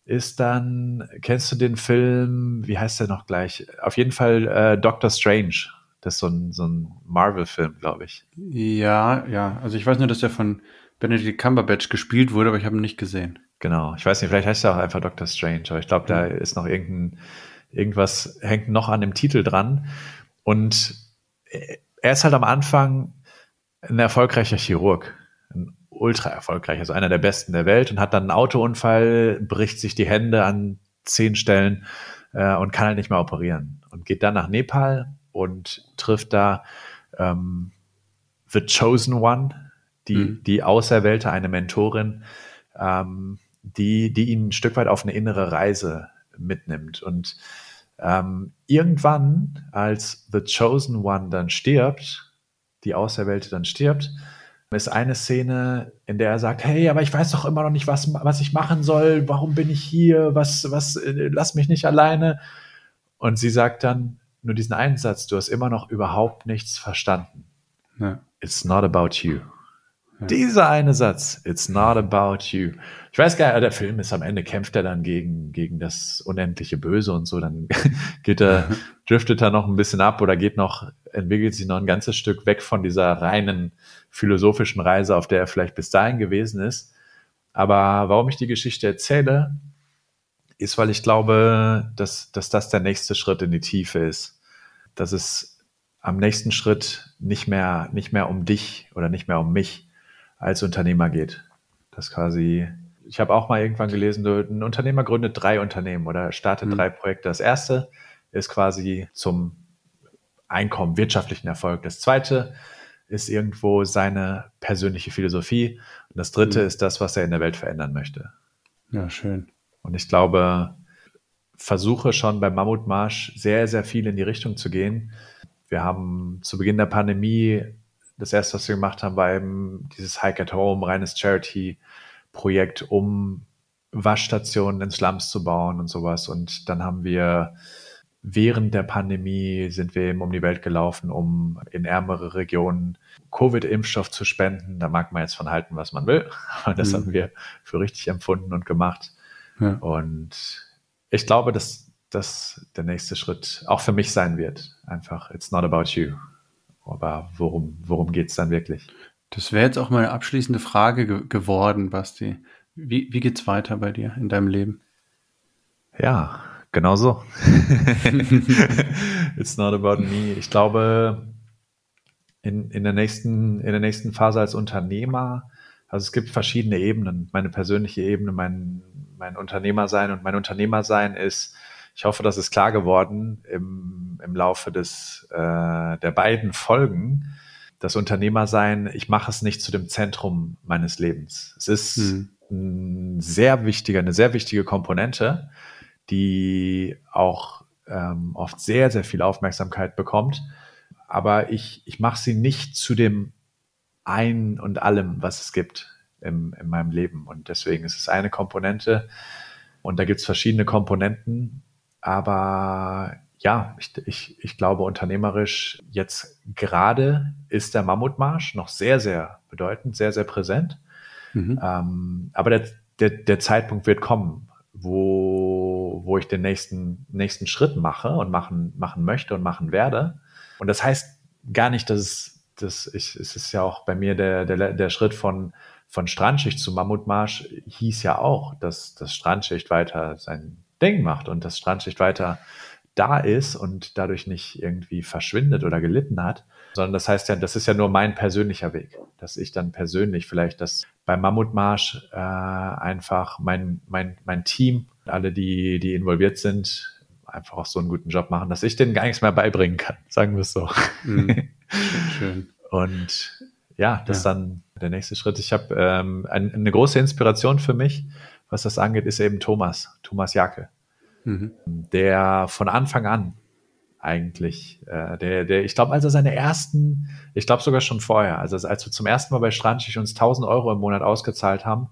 ist dann, kennst du den Film, wie heißt der noch gleich? Auf jeden Fall äh, Doctor Strange. Das ist so ein, so ein Marvel-Film, glaube ich. Ja, ja. Also ich weiß nur, dass der von Benedict Cumberbatch gespielt wurde, aber ich habe ihn nicht gesehen. Genau. Ich weiß nicht, vielleicht heißt er auch einfach Doctor Strange, aber ich glaube, da ist noch irgendein, irgendwas hängt noch an dem Titel dran. Und er ist halt am Anfang ein erfolgreicher Chirurg ultra erfolgreich, also einer der besten der Welt und hat dann einen Autounfall, bricht sich die Hände an zehn Stellen äh, und kann halt nicht mehr operieren und geht dann nach Nepal und trifft da ähm, The Chosen One, die, mhm. die Auserwählte, eine Mentorin, ähm, die, die ihn ein Stück weit auf eine innere Reise mitnimmt. Und ähm, irgendwann, als The Chosen One dann stirbt, die Auserwählte dann stirbt, ist eine Szene, in der er sagt, hey, aber ich weiß doch immer noch nicht, was, was ich machen soll, warum bin ich hier, was, was, äh, lass mich nicht alleine. Und sie sagt dann nur diesen einen Satz, du hast immer noch überhaupt nichts verstanden. Ja. It's not about you. Ja. Dieser eine Satz, it's not about you. Ich weiß gar nicht, der Film ist am Ende, kämpft er dann gegen, gegen das unendliche Böse und so, dann (laughs) geht er, (laughs) driftet er noch ein bisschen ab oder geht noch, entwickelt sich noch ein ganzes Stück weg von dieser reinen philosophischen Reise, auf der er vielleicht bis dahin gewesen ist. Aber warum ich die Geschichte erzähle, ist, weil ich glaube, dass, dass das der nächste Schritt in die Tiefe ist. Dass es am nächsten Schritt nicht mehr, nicht mehr um dich oder nicht mehr um mich als Unternehmer geht. Dass quasi ich habe auch mal irgendwann gelesen, ein Unternehmer gründet drei Unternehmen oder startet mhm. drei Projekte. Das erste ist quasi zum Einkommen, wirtschaftlichen Erfolg. Das zweite ist irgendwo seine persönliche Philosophie. Und das dritte mhm. ist das, was er in der Welt verändern möchte. Ja, schön. Und ich glaube, versuche schon beim Mammutmarsch sehr, sehr viel in die Richtung zu gehen. Wir haben zu Beginn der Pandemie das erste, was wir gemacht haben, war eben dieses Hike at Home, reines Charity-Projekt, um Waschstationen in Slums zu bauen und sowas. Und dann haben wir während der Pandemie sind wir eben um die Welt gelaufen, um in ärmere Regionen Covid-Impfstoff zu spenden. Da mag man jetzt von halten, was man will, (laughs) aber das mhm. haben wir für richtig empfunden und gemacht. Ja. Und ich glaube, dass das der nächste Schritt auch für mich sein wird. Einfach, it's not about you. Aber worum, worum geht es dann wirklich? Das wäre jetzt auch meine abschließende Frage ge geworden, Basti. Wie, wie es weiter bei dir in deinem Leben? Ja, genau so. (laughs) It's not about me. Ich glaube, in, in, der nächsten, in der nächsten Phase als Unternehmer, also es gibt verschiedene Ebenen. Meine persönliche Ebene, mein, mein Unternehmersein und mein Unternehmersein ist, ich hoffe, das ist klar geworden im, im Laufe des, äh, der beiden Folgen. Das Unternehmersein, ich mache es nicht zu dem Zentrum meines Lebens. Es ist hm. ein sehr wichtiger, eine sehr wichtige Komponente, die auch ähm, oft sehr, sehr viel Aufmerksamkeit bekommt. Aber ich, ich mache sie nicht zu dem ein und allem, was es gibt im, in meinem Leben. Und deswegen ist es eine Komponente. Und da gibt es verschiedene Komponenten. Aber ja, ich, ich, ich glaube, unternehmerisch jetzt gerade ist der Mammutmarsch noch sehr, sehr bedeutend, sehr, sehr präsent. Mhm. Ähm, aber der, der, der Zeitpunkt wird kommen, wo, wo ich den nächsten, nächsten Schritt mache und machen, machen möchte und machen werde. Und das heißt gar nicht, dass es, dass ich, es ist ja auch bei mir der, der, der Schritt von, von Strandschicht zu Mammutmarsch hieß ja auch, dass das Strandschicht weiter sein Ding macht und das Strandschicht weiter da ist und dadurch nicht irgendwie verschwindet oder gelitten hat, sondern das heißt ja, das ist ja nur mein persönlicher Weg, dass ich dann persönlich vielleicht das beim Mammutmarsch äh, einfach mein, mein, mein Team, alle, die, die involviert sind, einfach auch so einen guten Job machen, dass ich denen gar nichts mehr beibringen kann, sagen wir es so. Mhm. (laughs) Schön. Und ja, das ja. ist dann der nächste Schritt. Ich habe ähm, ein, eine große Inspiration für mich, was das angeht, ist eben Thomas, Thomas Jacke, mhm. der von Anfang an eigentlich, äh, der, der, ich glaube, als er seine ersten, ich glaube sogar schon vorher, also als wir zum ersten Mal bei Strandschicht uns 1000 Euro im Monat ausgezahlt haben,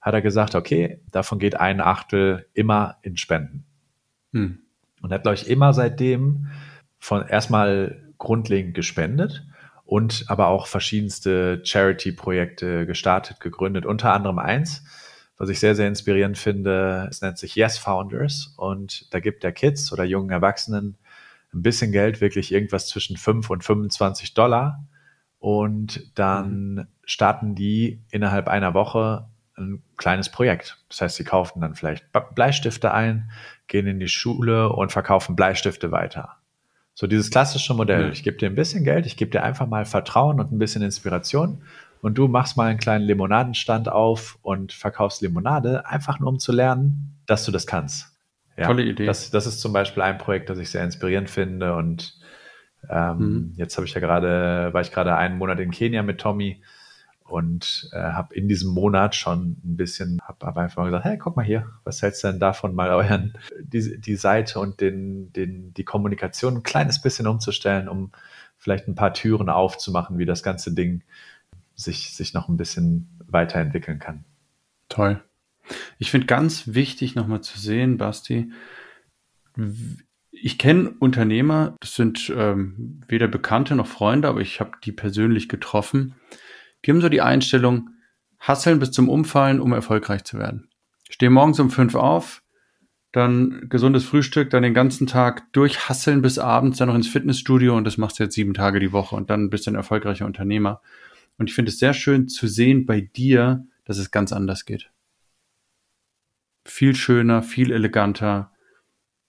hat er gesagt, okay, davon geht ein Achtel immer in Spenden. Mhm. Und hat, glaube ich, immer seitdem von erstmal grundlegend gespendet und aber auch verschiedenste Charity-Projekte gestartet, gegründet, unter anderem eins, was ich sehr, sehr inspirierend finde. Es nennt sich Yes Founders und da gibt der Kids oder jungen Erwachsenen ein bisschen Geld, wirklich irgendwas zwischen 5 und 25 Dollar. Und dann mhm. starten die innerhalb einer Woche ein kleines Projekt. Das heißt, sie kaufen dann vielleicht Bleistifte ein, gehen in die Schule und verkaufen Bleistifte weiter. So dieses klassische Modell. Ich gebe dir ein bisschen Geld, ich gebe dir einfach mal Vertrauen und ein bisschen Inspiration und du machst mal einen kleinen Limonadenstand auf und verkaufst Limonade, einfach nur um zu lernen, dass du das kannst. Ja, Tolle Idee. Das, das ist zum Beispiel ein Projekt, das ich sehr inspirierend finde. Und ähm, mhm. jetzt habe ich ja gerade, war ich gerade einen Monat in Kenia mit Tommy und äh, habe in diesem Monat schon ein bisschen, habe hab einfach mal gesagt, hey, guck mal hier, was hältst du denn davon, mal euren, die, die Seite und den, den, die Kommunikation ein kleines bisschen umzustellen, um vielleicht ein paar Türen aufzumachen, wie das ganze Ding sich, sich noch ein bisschen weiterentwickeln kann. Toll. Ich finde ganz wichtig nochmal zu sehen, Basti, ich kenne Unternehmer, das sind ähm, weder Bekannte noch Freunde, aber ich habe die persönlich getroffen. Die haben so die Einstellung, hasseln bis zum Umfallen, um erfolgreich zu werden. Stehen morgens um fünf auf, dann gesundes Frühstück, dann den ganzen Tag durchhasseln bis abends, dann noch ins Fitnessstudio und das machst du jetzt sieben Tage die Woche und dann bist du ein erfolgreicher Unternehmer. Und ich finde es sehr schön zu sehen bei dir, dass es ganz anders geht. Viel schöner, viel eleganter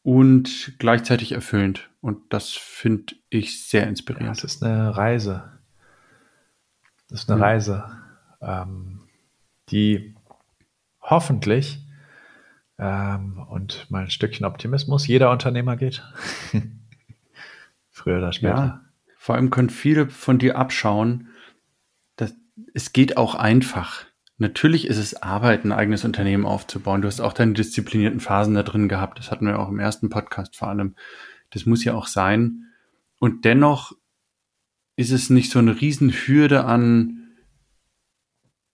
und gleichzeitig erfüllend. Und das finde ich sehr inspirierend. Ja, es ist eine Reise. Das ist eine mhm. Reise, ähm, die hoffentlich ähm, und mal ein Stückchen Optimismus jeder Unternehmer geht. (laughs) Früher oder später. Ja, vor allem können viele von dir abschauen, dass es geht auch einfach. Natürlich ist es Arbeit, ein eigenes Unternehmen aufzubauen. Du hast auch deine disziplinierten Phasen da drin gehabt. Das hatten wir auch im ersten Podcast vor allem. Das muss ja auch sein. Und dennoch ist es nicht so eine Riesenhürde an,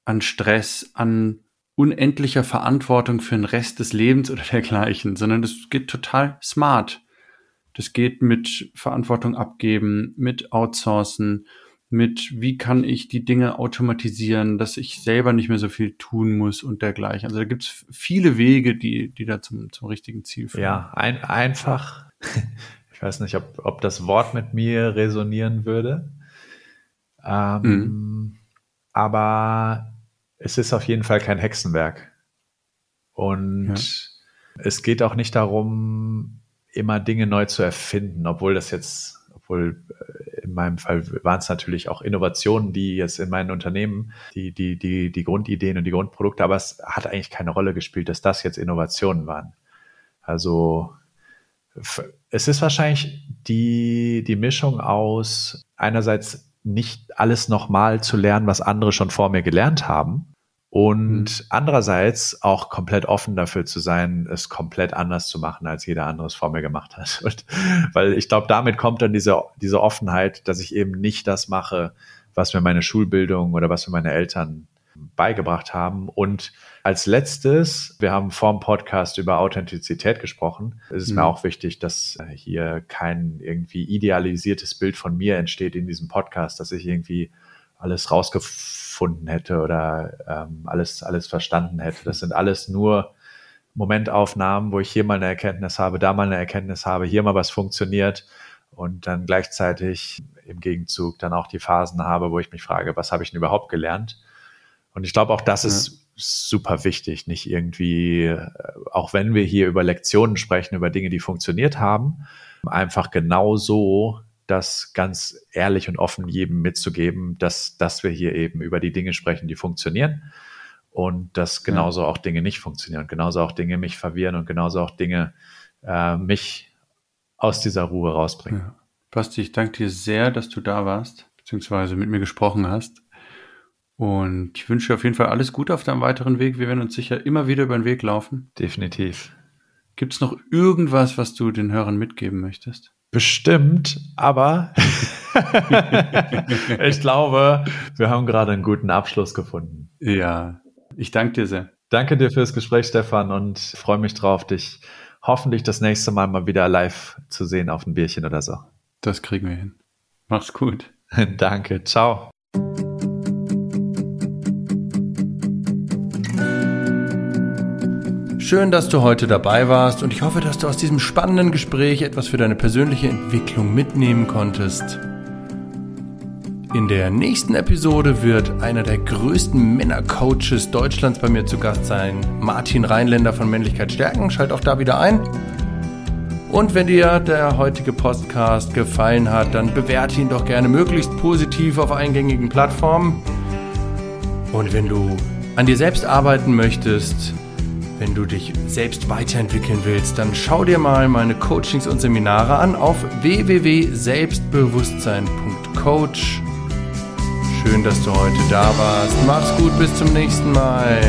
an Stress, an unendlicher Verantwortung für den Rest des Lebens oder (laughs) dergleichen, sondern das geht total smart. Das geht mit Verantwortung abgeben, mit Outsourcen, mit wie kann ich die Dinge automatisieren, dass ich selber nicht mehr so viel tun muss und dergleichen. Also da gibt es viele Wege, die, die da zum, zum richtigen Ziel führen. Ja, ein, einfach. (laughs) Ich weiß nicht, ob, ob das Wort mit mir resonieren würde. Ähm, mhm. Aber es ist auf jeden Fall kein Hexenwerk. Und ja. es geht auch nicht darum, immer Dinge neu zu erfinden, obwohl das jetzt, obwohl äh, in meinem Fall waren es natürlich auch Innovationen, die jetzt in meinen Unternehmen, die, die, die, die Grundideen und die Grundprodukte, aber es hat eigentlich keine Rolle gespielt, dass das jetzt Innovationen waren. Also es ist wahrscheinlich die, die Mischung aus einerseits nicht alles nochmal zu lernen, was andere schon vor mir gelernt haben, und mhm. andererseits auch komplett offen dafür zu sein, es komplett anders zu machen, als jeder andere es vor mir gemacht hat. (laughs) Und, weil ich glaube, damit kommt dann diese, diese Offenheit, dass ich eben nicht das mache, was mir meine Schulbildung oder was mir meine Eltern beigebracht haben. Und als letztes, wir haben vor dem Podcast über Authentizität gesprochen. Es ist mhm. mir auch wichtig, dass hier kein irgendwie idealisiertes Bild von mir entsteht in diesem Podcast, dass ich irgendwie alles rausgefunden hätte oder ähm, alles, alles verstanden hätte. Das sind alles nur Momentaufnahmen, wo ich hier mal eine Erkenntnis habe, da mal eine Erkenntnis habe, hier mal was funktioniert und dann gleichzeitig im Gegenzug dann auch die Phasen habe, wo ich mich frage, was habe ich denn überhaupt gelernt? Und ich glaube, auch das ja. ist super wichtig, nicht irgendwie, äh, auch wenn wir hier über Lektionen sprechen, über Dinge, die funktioniert haben, einfach genau so das ganz ehrlich und offen jedem mitzugeben, dass, dass wir hier eben über die Dinge sprechen, die funktionieren und dass genauso ja. auch Dinge nicht funktionieren, genauso auch Dinge mich verwirren und genauso auch Dinge äh, mich aus dieser Ruhe rausbringen. Ja. Basti, ich danke dir sehr, dass du da warst, beziehungsweise mit mir gesprochen hast. Und ich wünsche dir auf jeden Fall alles Gute auf deinem weiteren Weg. Wir werden uns sicher immer wieder über den Weg laufen. Definitiv. Gibt es noch irgendwas, was du den Hörern mitgeben möchtest? Bestimmt, aber (laughs) ich glaube, wir haben gerade einen guten Abschluss gefunden. Ja, ich danke dir sehr. Danke dir fürs Gespräch, Stefan, und freue mich drauf, dich hoffentlich das nächste Mal mal wieder live zu sehen auf ein Bierchen oder so. Das kriegen wir hin. Mach's gut. (laughs) danke, ciao. Schön, dass du heute dabei warst und ich hoffe, dass du aus diesem spannenden Gespräch etwas für deine persönliche Entwicklung mitnehmen konntest. In der nächsten Episode wird einer der größten Männercoaches Deutschlands bei mir zu Gast sein, Martin Rheinländer von Männlichkeit stärken. Schalt auch da wieder ein. Und wenn dir der heutige Podcast gefallen hat, dann bewerte ihn doch gerne möglichst positiv auf eingängigen Plattformen. Und wenn du an dir selbst arbeiten möchtest, wenn du dich selbst weiterentwickeln willst, dann schau dir mal meine Coachings und Seminare an auf www.selbstbewusstsein.coach. Schön, dass du heute da warst. Mach's gut, bis zum nächsten Mal.